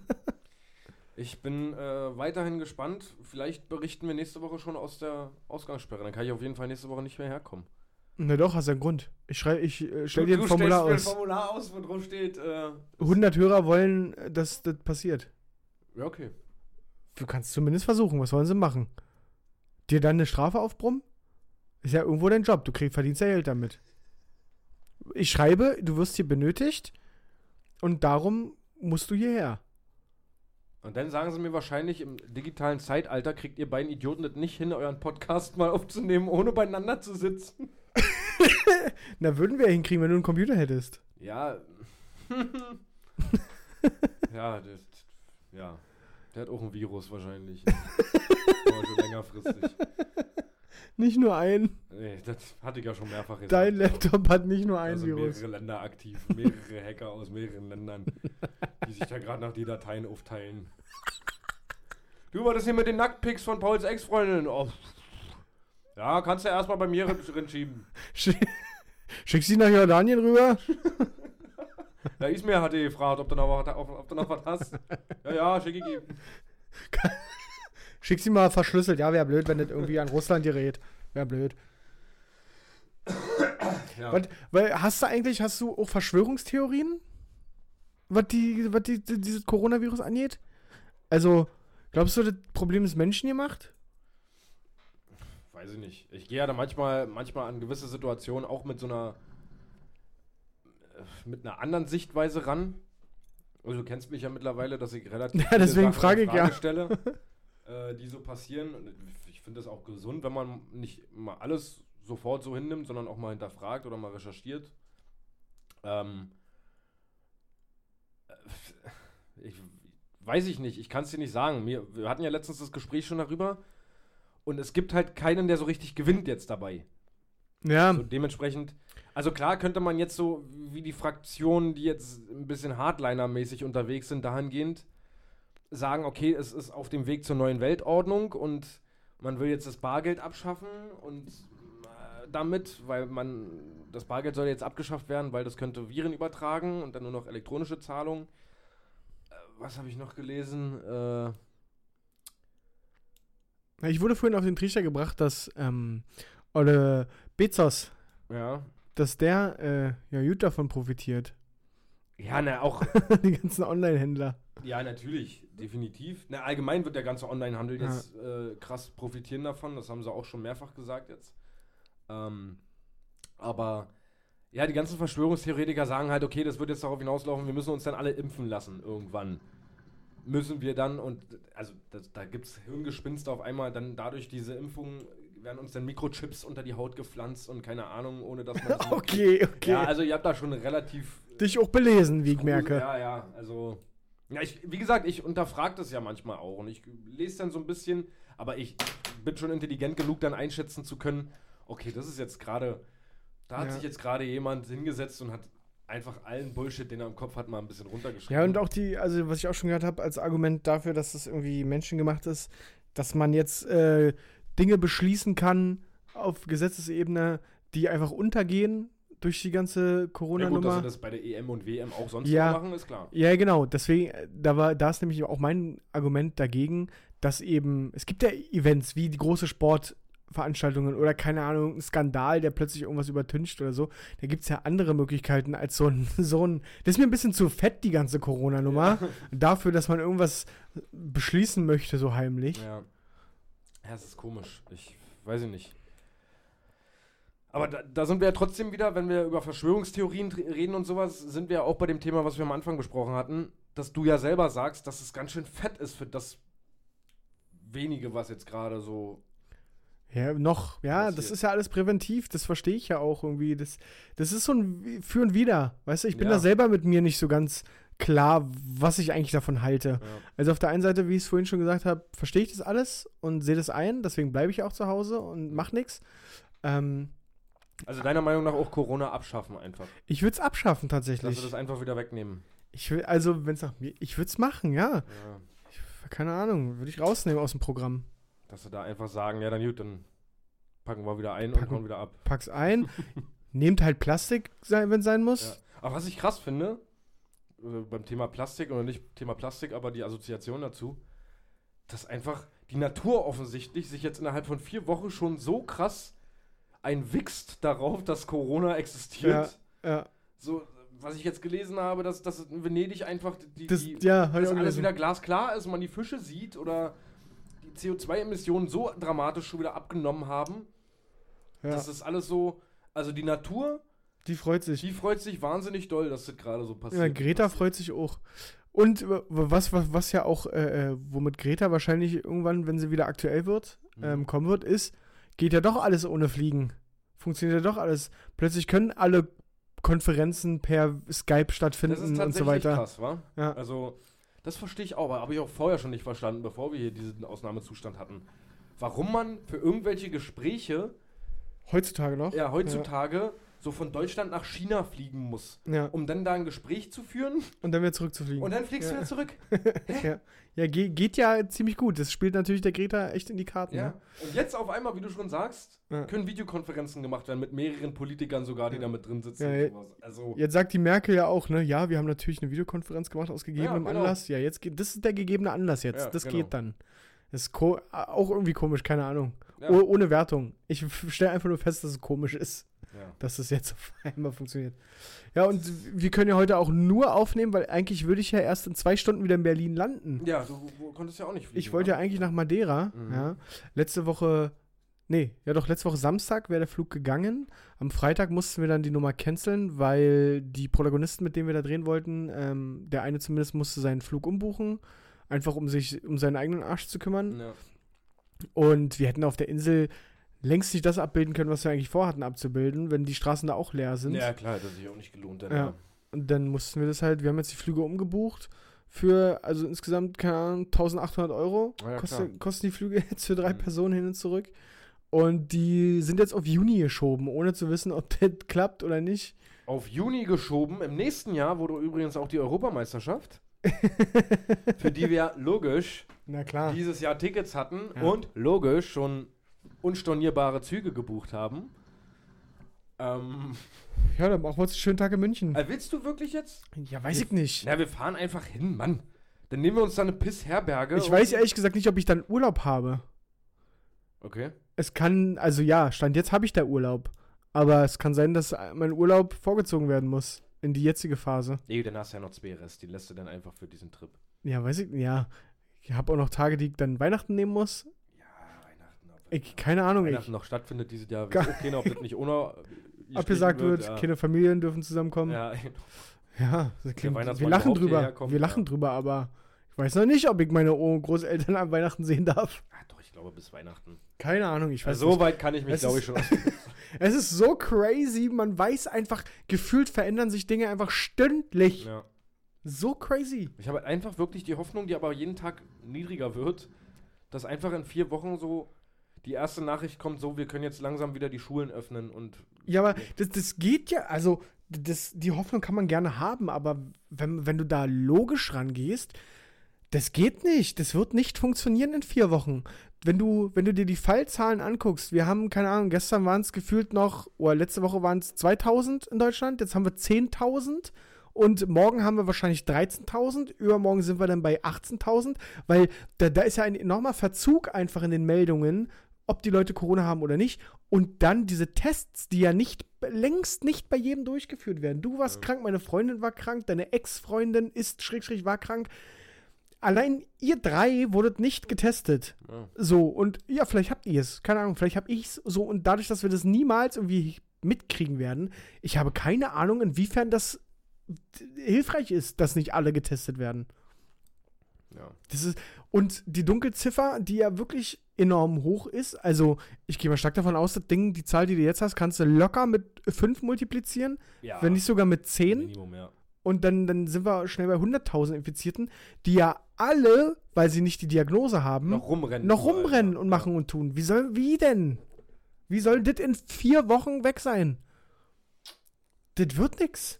Ich bin äh, weiterhin gespannt. Vielleicht berichten wir nächste Woche schon aus der Ausgangssperre. Dann kann ich auf jeden Fall nächste Woche nicht mehr herkommen. Na doch, hast ja einen Grund. Ich schreibe, ich äh, stell dir Du- ein du Formular stellst mir aus. ein Formular aus, wo drauf steht, äh, 100 Hörer wollen, äh, dass das passiert. ja, okay. Du kannst zumindest versuchen. Was wollen sie machen? Dir dann eine Strafe aufbrummen? Ist ja irgendwo dein Job. Du kriegst, verdienst ja Geld damit. Ich schreibe, du wirst hier benötigt und darum musst du hierher. Und dann sagen sie mir wahrscheinlich, im digitalen Zeitalter kriegt ihr beiden Idioten das nicht hin, euren Podcast mal aufzunehmen, ohne beieinander zu sitzen. Na, würden wir ja hinkriegen, wenn du einen Computer hättest. Ja. ja, das, ja. Der hat auch ein Virus wahrscheinlich. Aber schon längerfristig. Nicht nur ein. Nee, das hatte ich ja schon mehrfach gesagt. Dein Laptop hat nicht nur ein also Virus. mehrere Länder aktiv, mehrere Hacker aus mehreren Ländern, die sich da gerade nach die Dateien aufteilen. Du, war das hier mit den Nacktpics von Pauls Ex-Freundin? Oh. Ja, kannst du erstmal bei mir drin schieben. Sch- Schick sie nach Jordanien rüber. Ja, Ismail hatte gefragt, ob du noch was, ob, ob du noch was hast. Ja, ja, schick ich ihm. Schick sie mal verschlüsselt. Ja, wäre blöd, wenn das irgendwie an Russland gerät. Wäre blöd. Ja. Was, weil hast du eigentlich, hast du auch Verschwörungstheorien? Was, die, was die, die, dieses Coronavirus angeht? Also, glaubst du, das Problem ist menschengemacht? Weiß ich nicht. Ich gehe ja da manchmal, manchmal an gewisse Situationen auch mit so einer äh, mit einer anderen Sichtweise ran. Also du kennst mich ja mittlerweile, dass ich relativ Ja, deswegen Sachen frage ich ja. Frage stelle, äh, die so passieren. Und ich finde es auch gesund, wenn man nicht mal alles sofort so hinnimmt, sondern auch mal hinterfragt oder mal recherchiert. Ähm, äh, ich weiß ich nicht, ich kann es dir nicht sagen. Wir, wir hatten ja letztens das Gespräch schon darüber. Und es gibt halt keinen, der so richtig gewinnt jetzt dabei. Ja, So dementsprechend, also klar könnte man jetzt so, wie die Fraktionen, die jetzt ein bisschen Hardliner-mäßig unterwegs sind, dahingehend sagen, okay, es ist auf dem Weg zur neuen Weltordnung und man will jetzt das Bargeld abschaffen und äh, damit, weil man, das Bargeld soll jetzt abgeschafft werden, weil das könnte Viren übertragen und dann nur noch elektronische Zahlungen. Äh, was habe ich noch gelesen? Äh, ich wurde vorhin auf den Trichter gebracht, dass ähm, oder Bezos, ja. dass der äh, ja gut davon profitiert. Ja, na, auch die ganzen Online-Händler. Ja, natürlich, definitiv. Na, allgemein wird der ganze Onlinehandel Ja. jetzt äh, krass profitieren davon. Das haben sie auch schon mehrfach gesagt jetzt. Ähm, aber ja, die ganzen Verschwörungstheoretiker sagen halt, okay, das wird jetzt darauf hinauslaufen, wir müssen uns dann alle impfen lassen irgendwann. Müssen wir dann, und also das, da gibt es Hirngespinste auf einmal, dann dadurch diese Impfungen werden uns dann Mikrochips unter die Haut gepflanzt und keine Ahnung, ohne dass man. Okay, okay. Ja, also ihr habt da schon relativ Dich auch belesen, wie ich merke. ja, ja, also. Ja, ich, wie gesagt, ich unterfrage das ja manchmal auch und ich lese dann so ein bisschen, aber ich bin schon intelligent genug, dann einschätzen zu können, okay, das ist jetzt gerade, da hat Ja. sich jetzt gerade jemand hingesetzt und hat einfach allen Bullshit, den er im Kopf hat, mal ein bisschen runtergeschrieben. Ja, und auch die, also was ich auch schon gehört habe, als Argument dafür, dass das irgendwie menschengemacht ist, dass man jetzt äh, Dinge beschließen kann auf Gesetzesebene, die einfach untergehen durch die ganze ja, gut, dass Corona-Nummer. sie das bei der EM und WM auch sonst Ja. machen, ist klar. Ja, genau. Deswegen, äh, da war, da ist nämlich auch mein Argument dagegen, dass eben, es gibt ja Events wie die große Sportveranstaltungen oder keine Ahnung, ein Skandal, der plötzlich irgendwas übertüncht oder so. Da gibt es ja andere Möglichkeiten als so ein, so ein, das ist mir ein bisschen zu fett, die ganze Corona-Nummer, dafür, dass man irgendwas beschließen möchte, so heimlich. Ja. Ja, es ist komisch. Ich weiß ich nicht. Aber da, da sind wir ja trotzdem wieder, wenn wir über Verschwörungstheorien reden und sowas, sind wir ja auch bei dem Thema, was wir am Anfang besprochen hatten, dass du ja selber sagst, dass es ganz schön fett ist für das wenige, was jetzt gerade so. Ja, noch, ja, das Passiert. ist ja alles präventiv, das verstehe ich ja auch irgendwie. Das, das ist so ein Für und Wider, weißt du, ich bin Ja. da selber mit mir nicht so ganz klar, was ich eigentlich davon halte. Ja. Also auf der einen Seite, wie ich es vorhin schon gesagt habe, verstehe ich das alles und sehe das ein, deswegen bleibe ich auch zu Hause und mach nichts. Ähm, Also deiner Meinung nach auch Corona abschaffen einfach. ich würde es abschaffen tatsächlich. du das einfach wieder wegnehmen. Ich will, also, wenn es nach mir, ich würde es machen, ja. Ja. Keine Ahnung, würde ich rausnehmen aus dem Programm. Dass sie da einfach sagen, ja, dann gut, dann packen wir wieder ein Packen- und hauen wieder ab. Pack's ein, nehmt halt Plastik, wenn es sein muss. Ja. Aber was ich krass finde, äh, beim Thema Plastik, oder nicht Thema Plastik, aber die Assoziation dazu, dass einfach die Natur offensichtlich sich jetzt innerhalb von vier Wochen schon so krass einwichst darauf, dass Corona existiert. Ja. So, was ich jetzt gelesen habe, dass, dass in Venedig einfach die, Das, die, ja, dass alles gelesen. wieder glasklar ist und man die Fische sieht oder die CO2-Emissionen so dramatisch schon wieder abgenommen haben. Ja, Das ist alles so. Also die Natur, die freut sich. die freut sich wahnsinnig doll, dass das gerade so passiert. Ja, Greta freut sich auch. Und was, was, was ja auch, äh, äh, womit Greta wahrscheinlich irgendwann, wenn sie wieder aktuell wird, Mhm. ähm, kommen wird, ist, geht ja doch alles ohne Fliegen. Funktioniert ja doch alles. Plötzlich können alle Konferenzen per Skype Das stattfinden ist und so weiter. krass, wa? Ja. Also, das verstehe ich auch, aber habe ich auch vorher schon nicht verstanden, bevor wir hier diesen Ausnahmezustand hatten. Warum man für irgendwelche Gespräche Heutzutage noch? ja heutzutage so von Deutschland nach China fliegen muss, Ja. um dann da ein Gespräch zu führen Und dann wieder zurückzufliegen. und dann fliegst du Ja. wieder zurück. ja, ja ge geht ja ziemlich gut. Das spielt natürlich der Greta echt in die Karten. Ja. Ne? Und jetzt auf einmal, wie du schon sagst, können Videokonferenzen gemacht werden mit mehreren Politikern sogar, die da mit drin sitzen. Also, Jetzt sagt die Merkel ja auch, ne, ja, wir haben natürlich eine Videokonferenz gemacht aus gegebenem genau. Anlass. Ja, jetzt geht, das ist der gegebene Anlass jetzt. Das genau. geht dann. Das ist auch irgendwie komisch, keine Ahnung. ja, Oh, ohne Wertung. Ich stelle einfach nur fest, dass es komisch ist, ja. dass es jetzt auf einmal funktioniert. Ja, und wir können ja heute auch nur aufnehmen, weil eigentlich würde ich ja erst in zwei Stunden wieder in Berlin landen. ja, du, du konntest ja auch nicht fliegen. Ich wollte ja eigentlich nach Madeira. Mhm. Ja. Letzte Woche, nee, ja doch, letzte Woche Samstag wäre der Flug gegangen. Am Freitag mussten wir dann die Nummer canceln, weil die Protagonisten, mit denen wir da drehen wollten, ähm, der eine zumindest musste seinen Flug umbuchen. Einfach um sich um seinen eigenen Arsch zu kümmern. Ja. Und wir hätten auf der Insel längst nicht das abbilden können, was wir eigentlich vorhatten abzubilden, wenn die Straßen da auch leer sind. ja, klar, das sich auch nicht gelohnt. Dann, Ja. Und dann mussten wir das halt, wir haben jetzt die Flüge umgebucht für, also insgesamt, keine Ahnung, 1800 Euro Ja, kosten, kosten die Flüge jetzt für drei Mhm. Personen hin und zurück. Und die sind jetzt auf Juni geschoben, ohne zu wissen, ob das klappt oder nicht. Auf Juni geschoben. Im nächsten Jahr wurde übrigens auch die Europameisterschaft, für die wir logisch dieses Jahr Tickets hatten Ja. und logisch schon unstornierbare Züge gebucht haben. Ähm, Ja, dann machen wir uns einen schönen Tag in München. äh, willst du wirklich jetzt? Ja, weiß ich nicht. Na, wir fahren einfach hin, Mann. Dann nehmen wir uns da eine Piss-Herberge. Ich weiß ehrlich gesagt nicht, ob ich dann Urlaub habe. Okay. Es kann, also ja, Stand jetzt habe ich da Urlaub. Aber es kann sein, dass mein Urlaub vorgezogen werden muss. In die jetzige Phase. Nee, dann hast du ja noch zwei Rest. Die lässt du dann einfach für diesen Trip. Ja, weiß ich, ja. Ich habe auch noch Tage, die ich dann Weihnachten nehmen muss. Ja, Ich, keine Ahnung, ich, Weihnachten noch stattfindet dieses Jahr. Gar- keiner, ob das nicht ohne abgesagt wird, ja. keine Familien dürfen zusammenkommen. Ja, Ja, klingt, wir lachen drüber. kommt, wir lachen ja. drüber, aber ich weiß noch nicht, ob ich meine Großeltern an Weihnachten sehen darf. Ah, doch, ich glaube bis Weihnachten. Keine Ahnung, ich weiß Also, so nicht. weit kann ich mich, glaube ich, schon. Es ist so crazy, man weiß einfach, gefühlt verändern sich Dinge einfach stündlich. ja. So crazy. Ich habe einfach wirklich die Hoffnung, die aber jeden Tag niedriger wird, dass einfach in vier Wochen so die erste Nachricht kommt, so, wir können jetzt langsam wieder die Schulen öffnen und Ja, aber das, das geht ja, also das, die Hoffnung kann man gerne haben, aber wenn, wenn du da logisch rangehst, das geht nicht. Das wird nicht funktionieren in vier Wochen. Wenn du, wenn du dir die Fallzahlen anguckst, wir haben, keine Ahnung, gestern waren es gefühlt noch, oder letzte Woche waren es 2000 in Deutschland, jetzt haben wir 10.000 und morgen haben wir wahrscheinlich 13.000, übermorgen sind wir dann bei 18.000, weil da, da ist ja ein enormer Verzug einfach in den Meldungen, ob die Leute Corona haben oder nicht. Und dann diese Tests, die ja nicht längst nicht bei jedem durchgeführt werden. Du warst krank, meine Freundin war krank, deine Ex-Freundin ist schrägstrich war krank. Allein ihr drei wurdet nicht getestet. Ja. So, und ja, vielleicht habt ihr es. Keine Ahnung, vielleicht hab ich es so. Und dadurch, dass wir das niemals irgendwie mitkriegen werden, ich habe keine Ahnung, inwiefern das hilfreich ist, dass nicht alle getestet werden. Ja. Das ist, und die Dunkelziffer, die ja wirklich enorm hoch ist, also ich gehe mal stark davon aus, das Ding, die Zahl, die du jetzt hast, kannst du locker mit 5 multiplizieren, ja. wenn nicht sogar mit 10. Minimum, ja. Und dann, dann sind wir schnell bei 100.000 Infizierten, die ja alle, weil sie nicht die Diagnose haben, Noch rumrennen. noch rumrennen und machen und tun. Wie soll, wie denn? Wie soll das in vier Wochen weg sein? Das wird nix.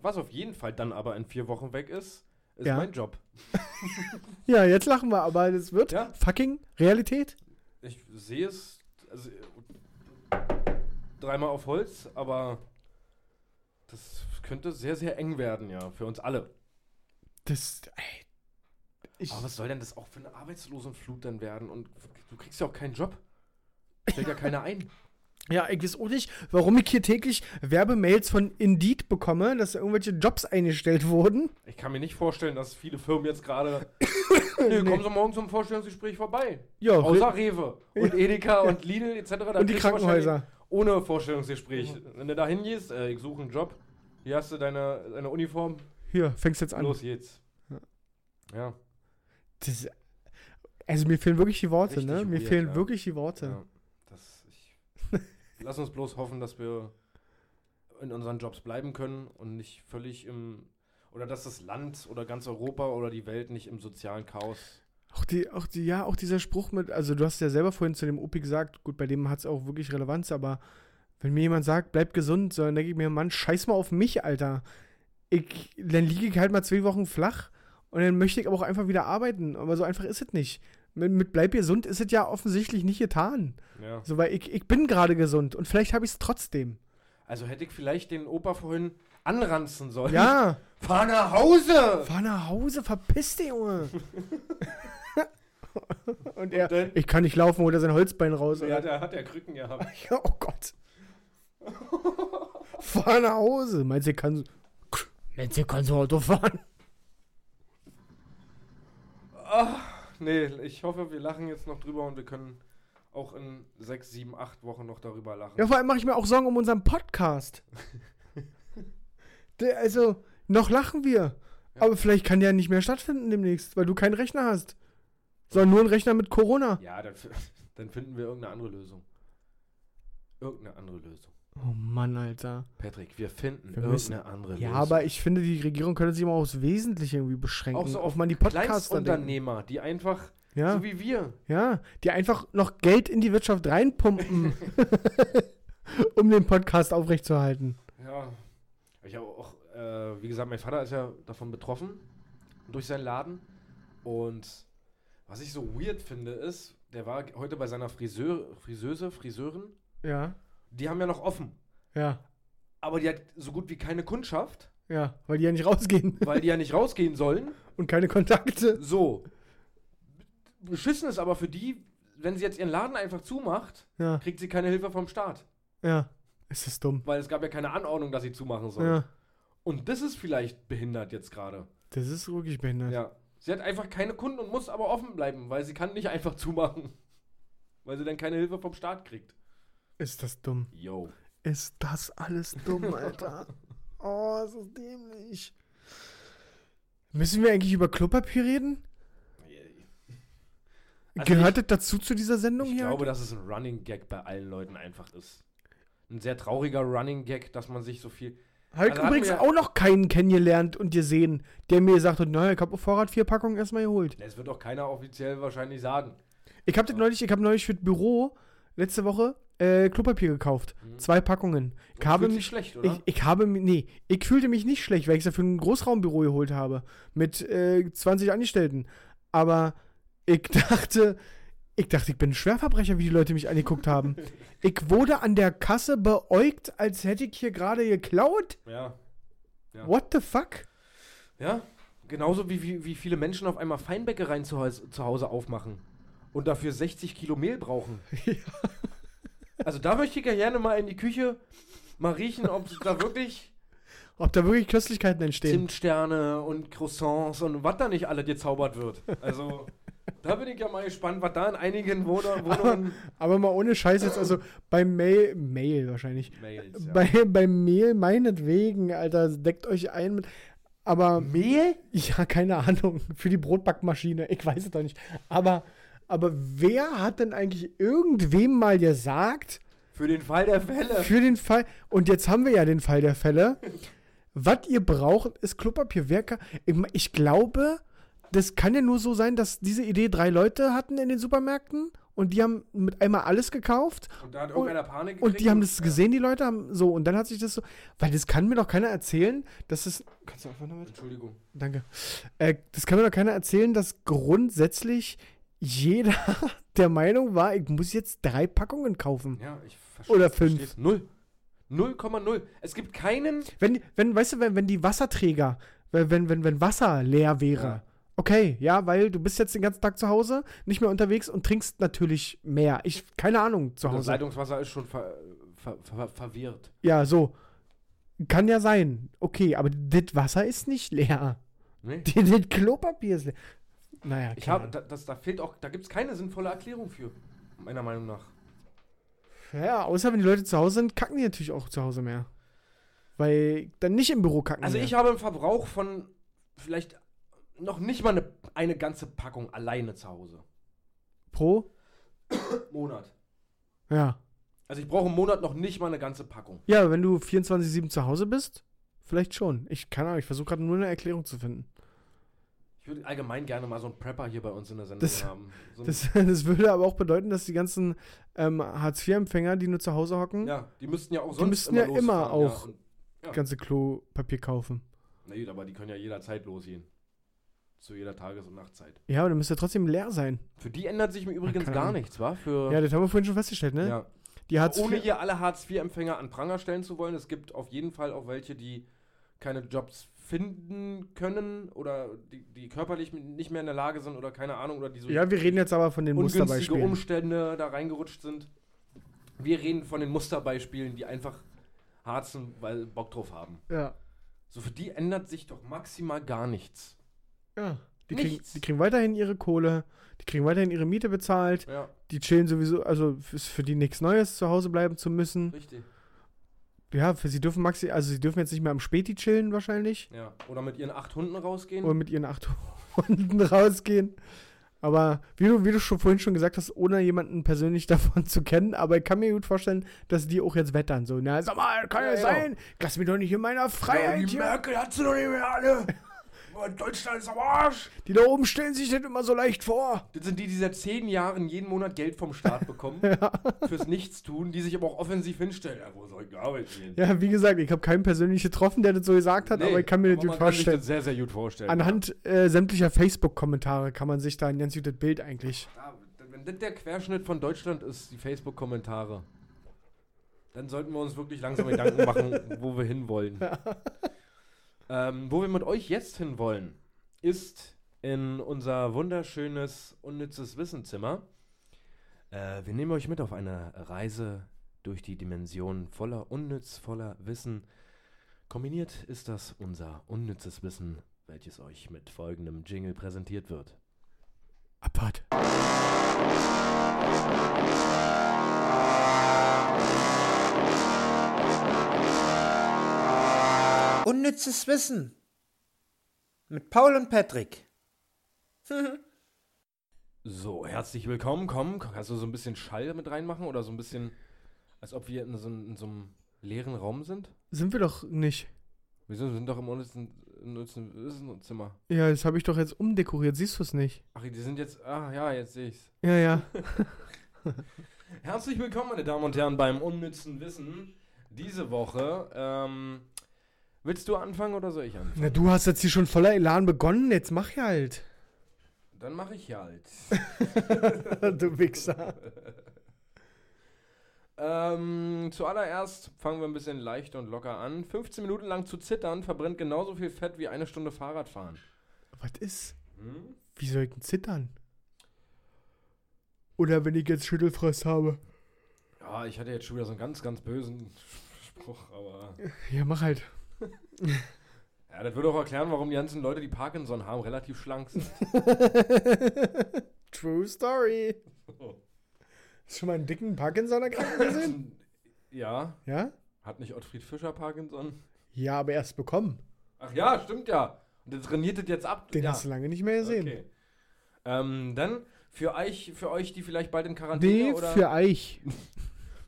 Was auf jeden Fall dann aber in vier Wochen weg ist, ist Ja. mein Job. Ja, jetzt lachen wir, aber es wird Ja. fucking Realität. Ich sehe es also, dreimal auf Holz, aber das könnte sehr, sehr eng werden, ja, für uns alle. Das, ey, ich, Aber was soll denn das auch für eine Arbeitslosenflut dann werden? Und du kriegst ja auch keinen Job. Stellt ja keiner ein. Ja, ich weiß auch nicht, warum ich hier täglich Werbemails von Indeed bekomme, dass irgendwelche Jobs eingestellt wurden. Ich kann mir nicht vorstellen, dass viele Firmen jetzt gerade. Nö, kommen Sie morgen zum Vorstellungsgespräch vorbei. Ja, Außer Rewe und Edeka und Lidl etc. Da und die Krankenhäuser. Ohne Vorstellungsgespräch. Wenn du da hingehst, äh, ich suche einen Job, hier hast du deine, deine Uniform, Hier, fängst jetzt an. los geht's. Ja. Das, also mir fehlen wirklich die Worte, Richtig ne? Mir weird, fehlen ja. wirklich die Worte. ja. Lass uns bloß hoffen, dass wir in unseren Jobs bleiben können und nicht völlig im. Oder dass das Land oder ganz Europa oder die Welt nicht im sozialen Chaos. Auch die, auch die, ja, auch dieser Spruch mit, also du hast ja selber vorhin zu dem Opi gesagt, gut, bei dem hat es auch wirklich Relevanz, aber wenn mir jemand sagt, bleib gesund, so, dann denke ich mir, Mann, scheiß mal auf mich, Alter. Ich, dann liege ich halt mal zwei Wochen flach und dann möchte ich aber auch einfach wieder arbeiten. Aber so einfach ist es nicht. Mit, mit bleib gesund ist es ja offensichtlich nicht getan. Ja. So, weil ich, ich bin gerade gesund und vielleicht habe ich es trotzdem. Also hätte ich vielleicht den Opa vorhin anranzen sollen. Ja, Fahr nach Hause! fahr nach Hause, verpiss dich, Junge. und er, dann- ich kann nicht laufen, holt er sein Holzbein raus. Ja, der hat der Krücken gehabt. Ja, oh Gott. Fahr nach Hause. Meinst du, ich kann so. Meinst du, ich kann so Auto fahren? Nee, ich hoffe, wir lachen jetzt noch drüber und wir können auch in sechs, sieben, acht Wochen noch darüber lachen. Ja, vor allem mache ich mir auch Sorgen um unseren Podcast. Der, also, noch lachen wir. Aber vielleicht kann der nicht mehr stattfinden demnächst, weil du keinen Rechner hast. Sondern nur einen Rechner mit Corona. Ja, dann, dann finden wir irgendeine andere Lösung. Irgendeine andere Lösung. Oh Mann, Alter. Patrick, wir finden Wir müssen- irgendeine andere Ja, Lösung. aber ich finde, die Regierung könnte sich mal aufs Wesentliche irgendwie beschränken. auch so auf mal die Podcaster. Kleinstunternehmer, die einfach, Ja, so wie wir, ja, die einfach noch Geld in die Wirtschaft reinpumpen, um den Podcast aufrechtzuerhalten. ja, ich habe auch, äh, wie gesagt, mein Vater ist ja davon betroffen, durch seinen Laden. Und was ich so weird finde, ist, der war heute bei seiner Friseur, Friseuse, Friseurin, Ja, die haben ja noch offen. ja, Aber die hat so gut wie keine Kundschaft, ja, weil die ja nicht rausgehen weil die ja nicht rausgehen sollen. und keine Kontakte. So. Beschissen ist aber für die, wenn sie jetzt ihren Laden einfach zumacht, Ja, kriegt sie keine Hilfe vom Staat. ja, ist das dumm. Weil es gab ja keine Anordnung, dass sie zumachen soll. Ja, Und das ist vielleicht behindert jetzt gerade. das ist wirklich behindert. Ja. Sie hat einfach keine Kunden und muss aber offen bleiben, weil sie kann nicht einfach zumachen. Weil sie dann keine Hilfe vom Staat kriegt. Ist das dumm? Yo. Ist das alles dumm, Alter? oh, ist das dämlich. Müssen wir eigentlich über Klopapier reden? Also Gehört das dazu zu dieser Sendung Ich hier? glaube, dass es ein Running Gag bei allen Leuten einfach ist. Ein sehr trauriger Running Gag, dass man sich so viel. Habe ich Also hatten übrigens auch noch keinen kennengelernt und gesehen, der mir gesagt hat, naja, ich habe auf Vorrat vier Packungen erstmal geholt. Das wird auch keiner offiziell wahrscheinlich sagen. Ich habe das neulich, ich habe neulich für das Büro letzte Woche äh, Klopapier gekauft. Mhm. Zwei Packungen. Ich Und habe mich schlecht, oder? Ich, ich habe nee, ich fühlte mich nicht schlecht, weil ich es ja für ein Großraumbüro geholt habe. Mit äh, 20 Angestellten. Aber ich dachte, ich dachte, ich bin ein Schwerverbrecher, wie die Leute mich angeguckt haben. Ich wurde an der Kasse beäugt, als hätte ich hier gerade geklaut. ja. Ja. What the fuck? Ja, genauso wie, wie, wie viele Menschen auf einmal Feinbäckereien zu, zu Hause aufmachen und dafür 60 Kilo Mehl brauchen. Also da möchte ich ja gerne mal in die Küche mal riechen, ob da wirklich Ob da wirklich Köstlichkeiten entstehen. Zimtsterne und Croissants und was da nicht alle gezaubert wird. Also da bin ich ja mal gespannt, was da in einigen Wohn- Wohnungen... Aber mal ohne Scheiß jetzt, also beim Mail, Mail wahrscheinlich. Mails, ja. Bei, beim Mehl meinetwegen, Alter, deckt euch ein mit. Aber Mehl? Ja, keine Ahnung. Für die Brotbackmaschine. Ich weiß es doch nicht. Aber, aber wer hat denn eigentlich irgendwem mal gesagt, Für den Fall der Fälle. für den Fall, und jetzt haben wir ja den Fall der Fälle, was ihr braucht, ist Klopapier. Wer kann, ich, glaube, das kann ja nur so sein, dass diese Idee drei Leute hatten in den Supermärkten und die haben mit einmal alles gekauft Und da hat irgendeiner Panik und die haben das ja. gesehen, die Leute haben so und dann hat sich das so, weil das kann mir doch keiner erzählen, dass es, kannst du einfach noch mit? Entschuldigung. Danke. Äh, das kann mir doch keiner erzählen, dass grundsätzlich jeder der Meinung war, ich muss jetzt drei Packungen kaufen. Ja, ich verstehe. Oder fünf. versteh's. Null. 0,0. Es gibt keinen. Wenn, wenn, weißt du, wenn, wenn die Wasserträger, wenn, wenn, wenn, Wasser leer wäre, Ja. okay, ja, weil du bist jetzt den ganzen Tag zu Hause, nicht mehr unterwegs und trinkst natürlich mehr. Ich, keine Ahnung, zu Das Hause. Leitungswasser ist schon ver, ver, ver, verwirrt. Ja, so. Kann ja sein. Okay, aber das Wasser ist nicht leer. Nee? Das das Klopapier ist leer. Naja, Ich habe, da, das, da fehlt auch, da gibt es keine sinnvolle Erklärung für, meiner Meinung nach. Ja, außer wenn die Leute zu Hause sind, kacken die natürlich auch zu Hause mehr. Weil dann nicht im Büro kacken. Also mehr. ich habe einen Verbrauch von vielleicht noch nicht mal eine, eine ganze Packung alleine zu Hause. Pro? Monat. Ja. Also ich brauche im Monat noch nicht mal eine ganze Packung. Ja, wenn du 24-7 zu Hause bist, vielleicht schon. Ich keine Ahnung, ich versuche gerade nur eine Erklärung zu finden. Ich würde allgemein gerne mal so einen Prepper hier bei uns in der Sendung Das- haben. So Das, das würde aber auch bedeuten, dass die ganzen ähm, Hartz-IV-Empfänger, die nur zu Hause hocken, ja, die müssten ja auch Die sonst müssten ja immer auch- Ja, und, das ganze Klopapier kaufen. na gut, aber die können ja jederzeit losgehen. Zu jeder Tages- und Nachtzeit. Ja, aber dann müsste ja trotzdem leer sein. Für die ändert sich mir übrigens gar Ahnung. nichts, wa? Für, Ja, das haben wir vorhin schon festgestellt, ne? ja. Die Hartz Ohne hier alle Hartz-IV-Empfänger an Pranger stellen zu wollen, es gibt auf jeden Fall auch welche, die keine Jobs finden können oder die, die körperlich nicht mehr in der Lage sind oder keine Ahnung oder die so Ja, wir reden jetzt aber von den Musterbeispielen. Umstände da reingerutscht sind. Wir reden von den Musterbeispielen, die einfach harzen, weil Bock drauf haben. Ja. So für die ändert sich doch maximal gar nichts. Ja. Die kriegen, die kriegen weiterhin ihre Kohle, die kriegen weiterhin ihre Miete bezahlt, Ja, die chillen sowieso, also ist für die nichts Neues, zu Hause bleiben zu müssen. richtig. Ja, für sie dürfen maxi, also sie dürfen jetzt nicht mehr am Späti chillen wahrscheinlich. Ja. Oder mit ihren acht Hunden rausgehen. Oder mit ihren acht Hunden rausgehen. Aber wie du, wie du schon vorhin schon gesagt hast, ohne jemanden persönlich davon zu kennen, aber ich kann mir gut vorstellen, dass die auch jetzt wettern. So, na, sag mal, kann ja, Ja, genau. sein. Lass mich doch nicht in meiner Freiheit hier. Merkel hat sie doch nicht mehr alle. Deutschland ist am Arsch. Die da oben stellen sich das immer so leicht vor. Das sind die, die seit zehn Jahren jeden Monat Geld vom Staat bekommen. Fürs Nichtstun, die sich aber auch offensiv hinstellen. Ja, wo soll ich arbeiten gehen? Ja, wie gesagt, ich habe keinen persönlich getroffen, der das so gesagt hat, Nee, aber ich kann mir das gut man kann sich vorstellen. das sehr, sehr gut vorstellen. Anhand äh, sämtlicher Facebook-Kommentare kann man sich da ein ganz gutes Bild eigentlich. Ja, wenn das der Querschnitt von Deutschland ist, die Facebook-Kommentare, dann sollten wir uns wirklich langsam Gedanken machen, wo wir hinwollen. Ähm, wo wir mit euch jetzt hinwollen, ist in unser wunderschönes, unnützes Wissenzimmer. Äh, wir nehmen euch mit auf eine Reise durch die Dimension voller Unnütz, voller Wissen. Kombiniert ist das unser unnützes Wissen, welches euch mit folgendem Jingle präsentiert wird. Abfahrt. Unnützes Wissen. Mit Paul und Patrick. So, herzlich willkommen. Komm, kannst du so ein bisschen Schall mit reinmachen oder so ein bisschen, als ob wir in so, in so einem leeren Raum sind? Sind wir doch nicht. Wir sind, sind doch im unnützen unnützen Wissenszimmer. Ja, das habe ich doch jetzt umdekoriert. Siehst du es nicht? Ach, die sind jetzt, ah ja, jetzt sehe ich's. Ja, ja. Herzlich willkommen, meine Damen und Herren, beim unnützen Wissen. Diese Woche, ähm, willst du anfangen oder soll ich anfangen? Na, du hast jetzt hier schon voller Elan begonnen. Jetzt mach ja halt. Dann mache ich ja halt. du Wichser. Ähm, zuallererst fangen wir ein bisschen leicht und locker an. 15 Minuten lang zu zittern verbrennt genauso viel Fett wie eine Stunde Fahrradfahren. Was ist? Hm? Wie soll ich denn zittern? Oder wenn ich jetzt Schüttelfrost habe. Ja, ich hatte jetzt schon wieder so einen ganz, ganz bösen Spruch, aber. Ja, mach halt. Ja, das würde auch erklären, warum die ganzen Leute, die Parkinson haben, relativ schlank sind. True Story. Hast du schon mal einen dicken Parkinsoner gerade gesehen? ja, Ja? hat nicht Ottfried Fischer Parkinson? Ja, aber erst bekommen. Ach ja, stimmt ja. Und der trainiert das jetzt ab. Den ja. hast du lange nicht mehr gesehen. Okay. Ähm, dann für euch, für euch, die vielleicht bald in Quarantäne Nee, oder für Eich.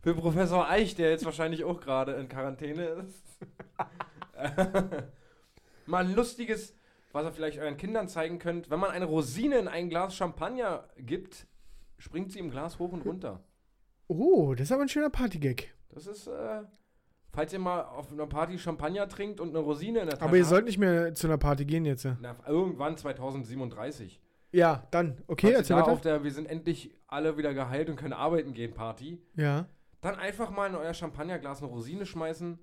für Professor Eich, der jetzt wahrscheinlich auch gerade in Quarantäne ist. Mal ein lustiges, was ihr vielleicht euren Kindern zeigen könnt. Wenn man eine Rosine in ein Glas Champagner gibt, springt sie im Glas hoch und runter. Oh, das ist aber ein schöner Partygag. Das ist, äh, falls ihr mal auf einer Party Champagner trinkt und eine Rosine in der Tasche Aber ihr habt, sollt nicht mehr zu einer Party gehen jetzt. na, irgendwann 2037. Ja, dann. Okay, Falls erzähl da auf weiter. der Wir sind endlich alle wieder geheilt und können arbeiten gehen Party. Ja. Dann einfach mal in euer Champagnerglas eine Rosine schmeißen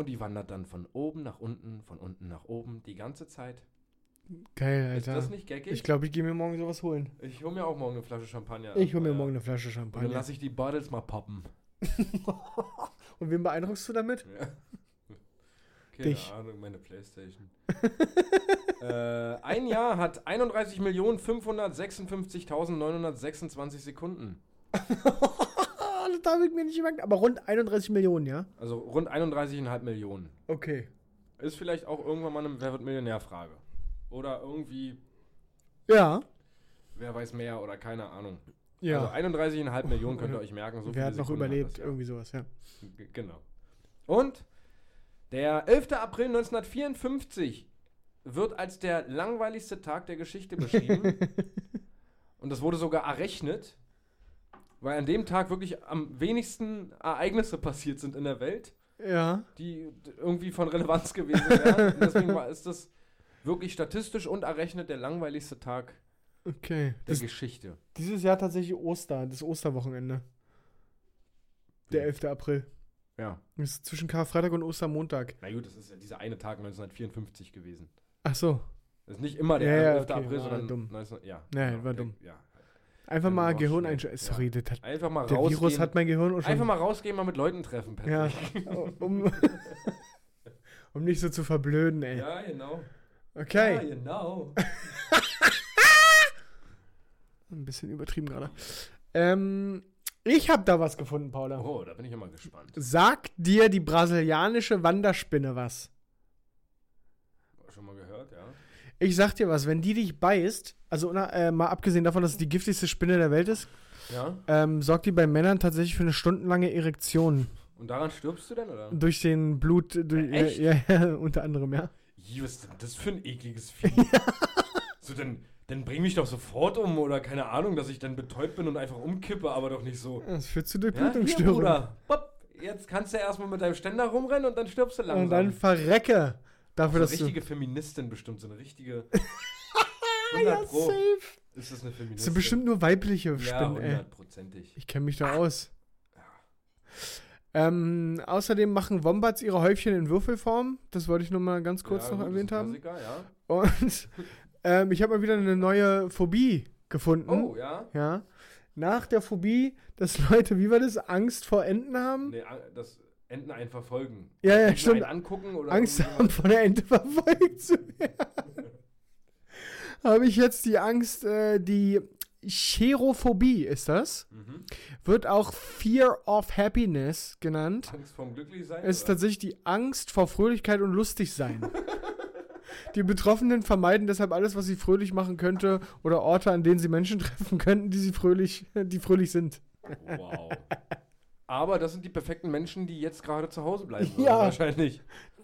und die wandert dann von oben nach unten, von unten nach oben die ganze Zeit. Geil, Ist Alter. das nicht geckig? Ich glaube, ich gehe mir morgen sowas holen. Ich hole mir auch morgen eine Flasche Champagner. Ich hole mir morgen eine Flasche Und dann Champagner. lasse ich die Bottles mal poppen. Und wen beeindruckst du damit? Ja. Keine Dich. Ahnung, meine Playstation. äh, ein Jahr hat 31.556.926 Sekunden. Ah, das habe ich mir nicht gemerkt. Aber rund 31 Millionen, ja? Also rund 31,5 Millionen. Okay. Ist vielleicht auch irgendwann mal eine Wer wird Millionär-Frage. Oder irgendwie, Ja. wer weiß mehr oder keine Ahnung. Ja. Also 31,5 Millionen könnt ihr euch merken. So Wer hat noch Sekunden überlebt? das, ja. Irgendwie sowas, ja. G- Genau. Und der 11. April 1954 wird als der langweiligste Tag der Geschichte beschrieben. Und das wurde sogar errechnet, weil an dem Tag wirklich am wenigsten Ereignisse passiert sind in der Welt, Ja. die irgendwie von Relevanz gewesen wären. Und deswegen war, ist das wirklich statistisch und errechnet der langweiligste Tag Okay. der Das, Geschichte. dieses Jahr tatsächlich Oster, das Osterwochenende. Der 11. April. Ja. Das ist zwischen Karfreitag und Ostermontag. Na gut, das ist ja dieser eine Tag 1954 gewesen. Ach so. Das ist nicht immer der Ja, ja, 11. okay, April, war sondern dumm. 19, ja. Ja, genau, war dumm. Ja. Einfach Ja, mal Gehirn einschalten. ja. Sorry, das hat, Einfach mal der rausgehen. Virus hat mein Gehirn schon. Einfach mal rausgehen, mal mit Leuten treffen, ja, Patrick. um, um nicht so zu verblöden, ey. Ja, genau. Okay. Ja, genau. Ein bisschen übertrieben gerade. Ähm, ich habe da was gefunden, Paula. Oh, da bin ich immer gespannt. Sagt dir die brasilianische Wanderspinne was? Schon mal gehört, ja. Ich sag dir was, wenn die dich beißt, also na, äh, mal abgesehen davon, dass es die giftigste Spinne der Welt ist, Ja. ähm, sorgt die bei Männern tatsächlich für eine stundenlange Erektion. Und daran stirbst du denn, oder? Durch den Blut, durch, Echt? Ja, ja, unter anderem, ja. Ih, was ist denn das für ein ekliges Vieh? so, dann, dann bring mich doch sofort um oder keine Ahnung, dass ich dann betäubt bin und einfach umkippe, aber doch nicht so. Das führt zu Ja, Durchblutungsstörungen. Bruder. Bopp, jetzt kannst du erstmal mit deinem Ständer rumrennen und dann stirbst du langsam. Und dann verrecke. Dafür, so eine dass richtige Feministin bestimmt, so eine richtige. Ja, 100 Pro. safe. Ist das eine Das Feministin? sind bestimmt nur weibliche ja, Spinnen, ey. hundertprozentig. Ich kenne mich da aus. Ähm, außerdem machen Wombats ihre Häufchen in Würfelform. Das wollte ich nur mal ganz kurz Ja, noch gut, erwähnt haben. Klassiker, ja. Und ähm, ich habe mal wieder eine neue Phobie gefunden. Oh, ja. Ja. Nach der Phobie, dass Leute, wie war das, Angst vor Enten haben? Nee, das Enten einen verfolgen. Ja, ja, Enten stimmt. angucken oder Angst haben, von der Ente verfolgt zu werden. habe ich jetzt die Angst, äh, die Cherophobie ist das. Mhm. Wird auch Fear of Happiness genannt. Angst vorm Glücklichsein? Es ist oder? tatsächlich die Angst vor Fröhlichkeit und Lustigsein. Die Betroffenen vermeiden deshalb alles, was sie fröhlich machen könnte oder Orte, an denen sie Menschen treffen könnten, die sie fröhlich, die fröhlich sind. Wow. Aber das sind die perfekten Menschen, die jetzt gerade zu Hause bleiben. Ja. Wahrscheinlich.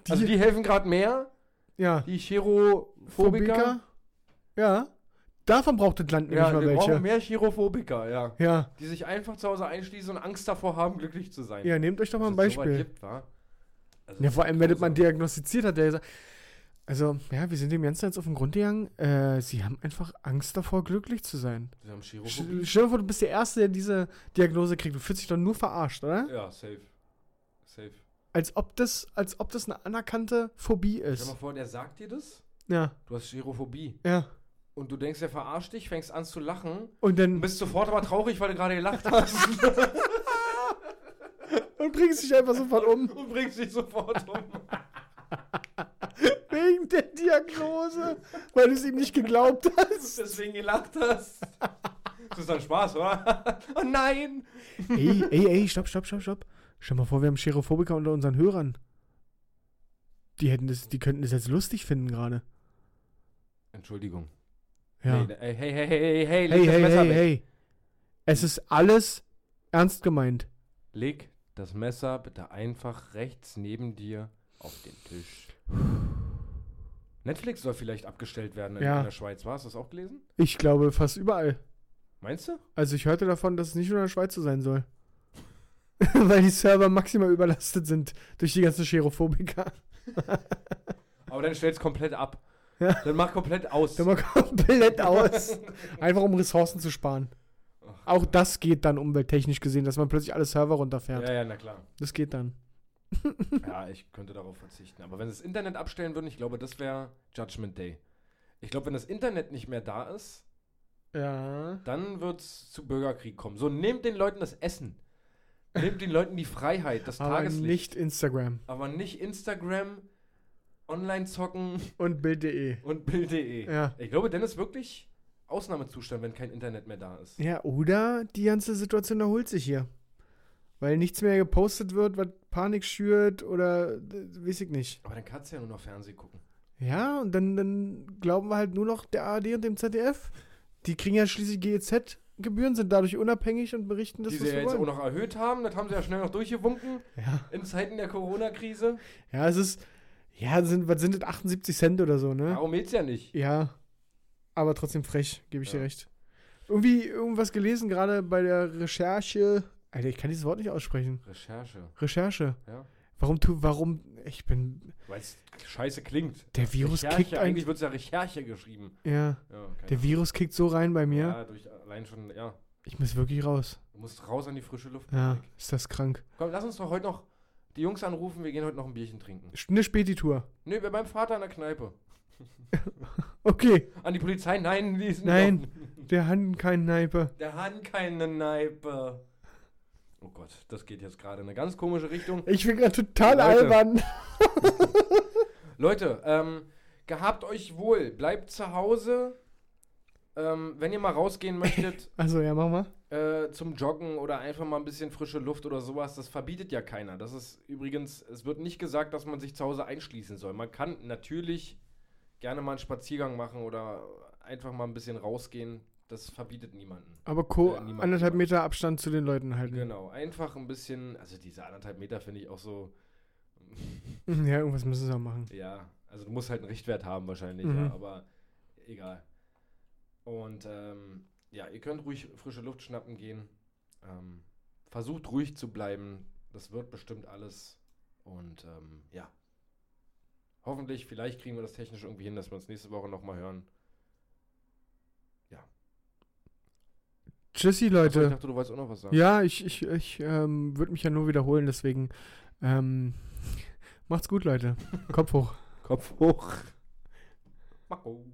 also die helfen gerade mehr. Ja. Die Chirophobiker. Ja. Davon braucht das Land nämlich Ja, mal wir brauchen welche. mehr Chirophobiker, ja. Ja. Die sich einfach zu Hause einschließen und Angst davor haben, glücklich zu sein. Ja, nehmt euch doch mal ein so Beispiel. Gibt, wa? Also, Ja, vor allem, wenn das man diagnostiziert hat, der sagt, also, ja, wir sind dem Ganzen jetzt auf den Grund gegangen. Äh, sie haben einfach Angst davor, glücklich zu sein. Sie haben Chirophobie. Stell dir vor, du bist der Erste, der diese Diagnose kriegt. Du fühlst dich doch nur verarscht, oder? Ja, safe. Safe. Als ob das, als ob das eine anerkannte Phobie Stell dir ist. mal vor, der sagt dir das. Ja, Du hast Chirophobie. ja. Und du denkst, der verarscht dich, fängst an zu lachen Und dann bist sofort aber traurig, weil du gerade gelacht hast. und bringst dich einfach sofort um. und bringst dich sofort um. Wegen der Diagnose. Weil du es ihm nicht geglaubt hast. Deswegen gelacht hast. Das ist dann Spaß, oder? oh nein! Ey, ey, ey, stopp, stopp, stopp, stopp. Stell mal vor, wir haben Cherophobiker unter unseren Hörern. Die hätten das, die könnten das jetzt lustig finden gerade. Entschuldigung. Ja. Hey, hey, hey, hey, hey, leg Hey, das hey, Messer hey, weg. hey. Es ist alles ernst gemeint. Leg das Messer bitte einfach rechts neben dir auf den Tisch. Netflix soll vielleicht abgestellt werden in, Ja. in der Schweiz. War du das auch gelesen? Ich glaube fast überall. Meinst du? Also ich hörte davon, dass es nicht nur in der Schweiz so sein soll. Weil die Server maximal überlastet sind durch die ganzen Cherophobiker. Aber dann stell's komplett ab. Ja. Dann mach komplett aus. Der mal komplett aus. Einfach um Ressourcen zu sparen. Auch das geht dann umwelttechnisch gesehen, dass man plötzlich alle Server runterfährt. ja, ja, na klar. Das geht dann. Ja, ich könnte darauf verzichten. Aber wenn sie das Internet abstellen würden, ich glaube, das wäre Judgment Day. Ich glaube, wenn das Internet nicht mehr da ist, Ja. dann wird es zu Bürgerkrieg kommen. So, nehmt den Leuten das Essen. Nehmt den Leuten die Freiheit, das Aber Tageslicht. nicht Instagram aber nicht Instagram, online zocken und Bild.de. und Bild.de. Ja. Ich glaube, dann ist wirklich Ausnahmezustand, wenn kein Internet mehr da ist. Ja, oder die ganze Situation erholt sich hier. Weil nichts mehr gepostet wird, was Panik schürt oder äh, weiß ich nicht. Aber dann kannst du ja nur noch Fernsehen gucken. Ja, und dann, dann glauben wir halt nur noch der ARD und dem ZDF. Die kriegen ja schließlich GEZ-Gebühren, sind dadurch unabhängig und berichten das, die sie ja jetzt auch noch erhöht haben, das haben sie ja schnell noch durchgewunken Ja. in Zeiten der Corona-Krise. ja, es ist, ja, sind, was sind das, 78 Cent oder so, ne? Darum geht's ja nicht. Ja, aber trotzdem frech, gebe ich Ja. dir recht. Irgendwie irgendwas gelesen, gerade bei der Recherche. Alter, ich kann dieses Wort nicht aussprechen. Recherche, Recherche. ja. Warum tu, warum, ich bin, Weil es scheiße klingt. der Virus Recherche, kickt eigentlich eigentlich, wird es ja Recherche geschrieben. ja, Ja, der Virus kickt so rein bei mir. Ja, durch allein schon, ja. Ich muss wirklich raus. Du musst raus an die frische Luft. Ja, ist das krank. Komm, lass uns doch heute noch die Jungs anrufen, wir gehen heute noch ein Bierchen trinken. Eine Späti-Tour. Nee, bei meinem Vater in der Kneipe. Okay, An die Polizei? Nein, die sind Nein. Doch, der hat keine Neipe. der hat keine Neipe. Oh Gott, das geht jetzt gerade in eine ganz komische Richtung. Ich bin gerade total Leute. albern. Leute, ähm, gehabt euch wohl, bleibt zu Hause. Ähm, wenn ihr mal rausgehen möchtet Also, ja, mach mal. äh, zum Joggen oder einfach mal ein bisschen frische Luft oder sowas, das verbietet ja keiner. Das ist übrigens, es wird nicht gesagt, dass man sich zu Hause einschließen soll. Man kann natürlich gerne mal einen Spaziergang machen oder einfach mal ein bisschen rausgehen. Das verbietet niemanden. Aber Co. Äh, niemand- anderthalb niemand. Meter Abstand zu den Leuten halten. Genau, einfach ein bisschen, also diese anderthalb Meter finde ich auch so, Ja, irgendwas müssen sie auch machen. ja, also du musst halt einen Richtwert haben wahrscheinlich, Mhm. ja, aber egal. Und ähm, ja, ihr könnt ruhig frische Luft schnappen gehen. Ähm, versucht ruhig zu bleiben. Das wird bestimmt alles. Und ähm, ja. Hoffentlich, vielleicht kriegen wir das technisch irgendwie hin, dass wir uns nächste Woche nochmal hören. Tschüssi, Achso, Leute. ich dachte, du wolltest auch noch was sagen. Ja, ich, ich, ich ähm, würde mich ja nur wiederholen, deswegen ähm, macht's gut, Leute. Kopf hoch. Kopf hoch. Mako.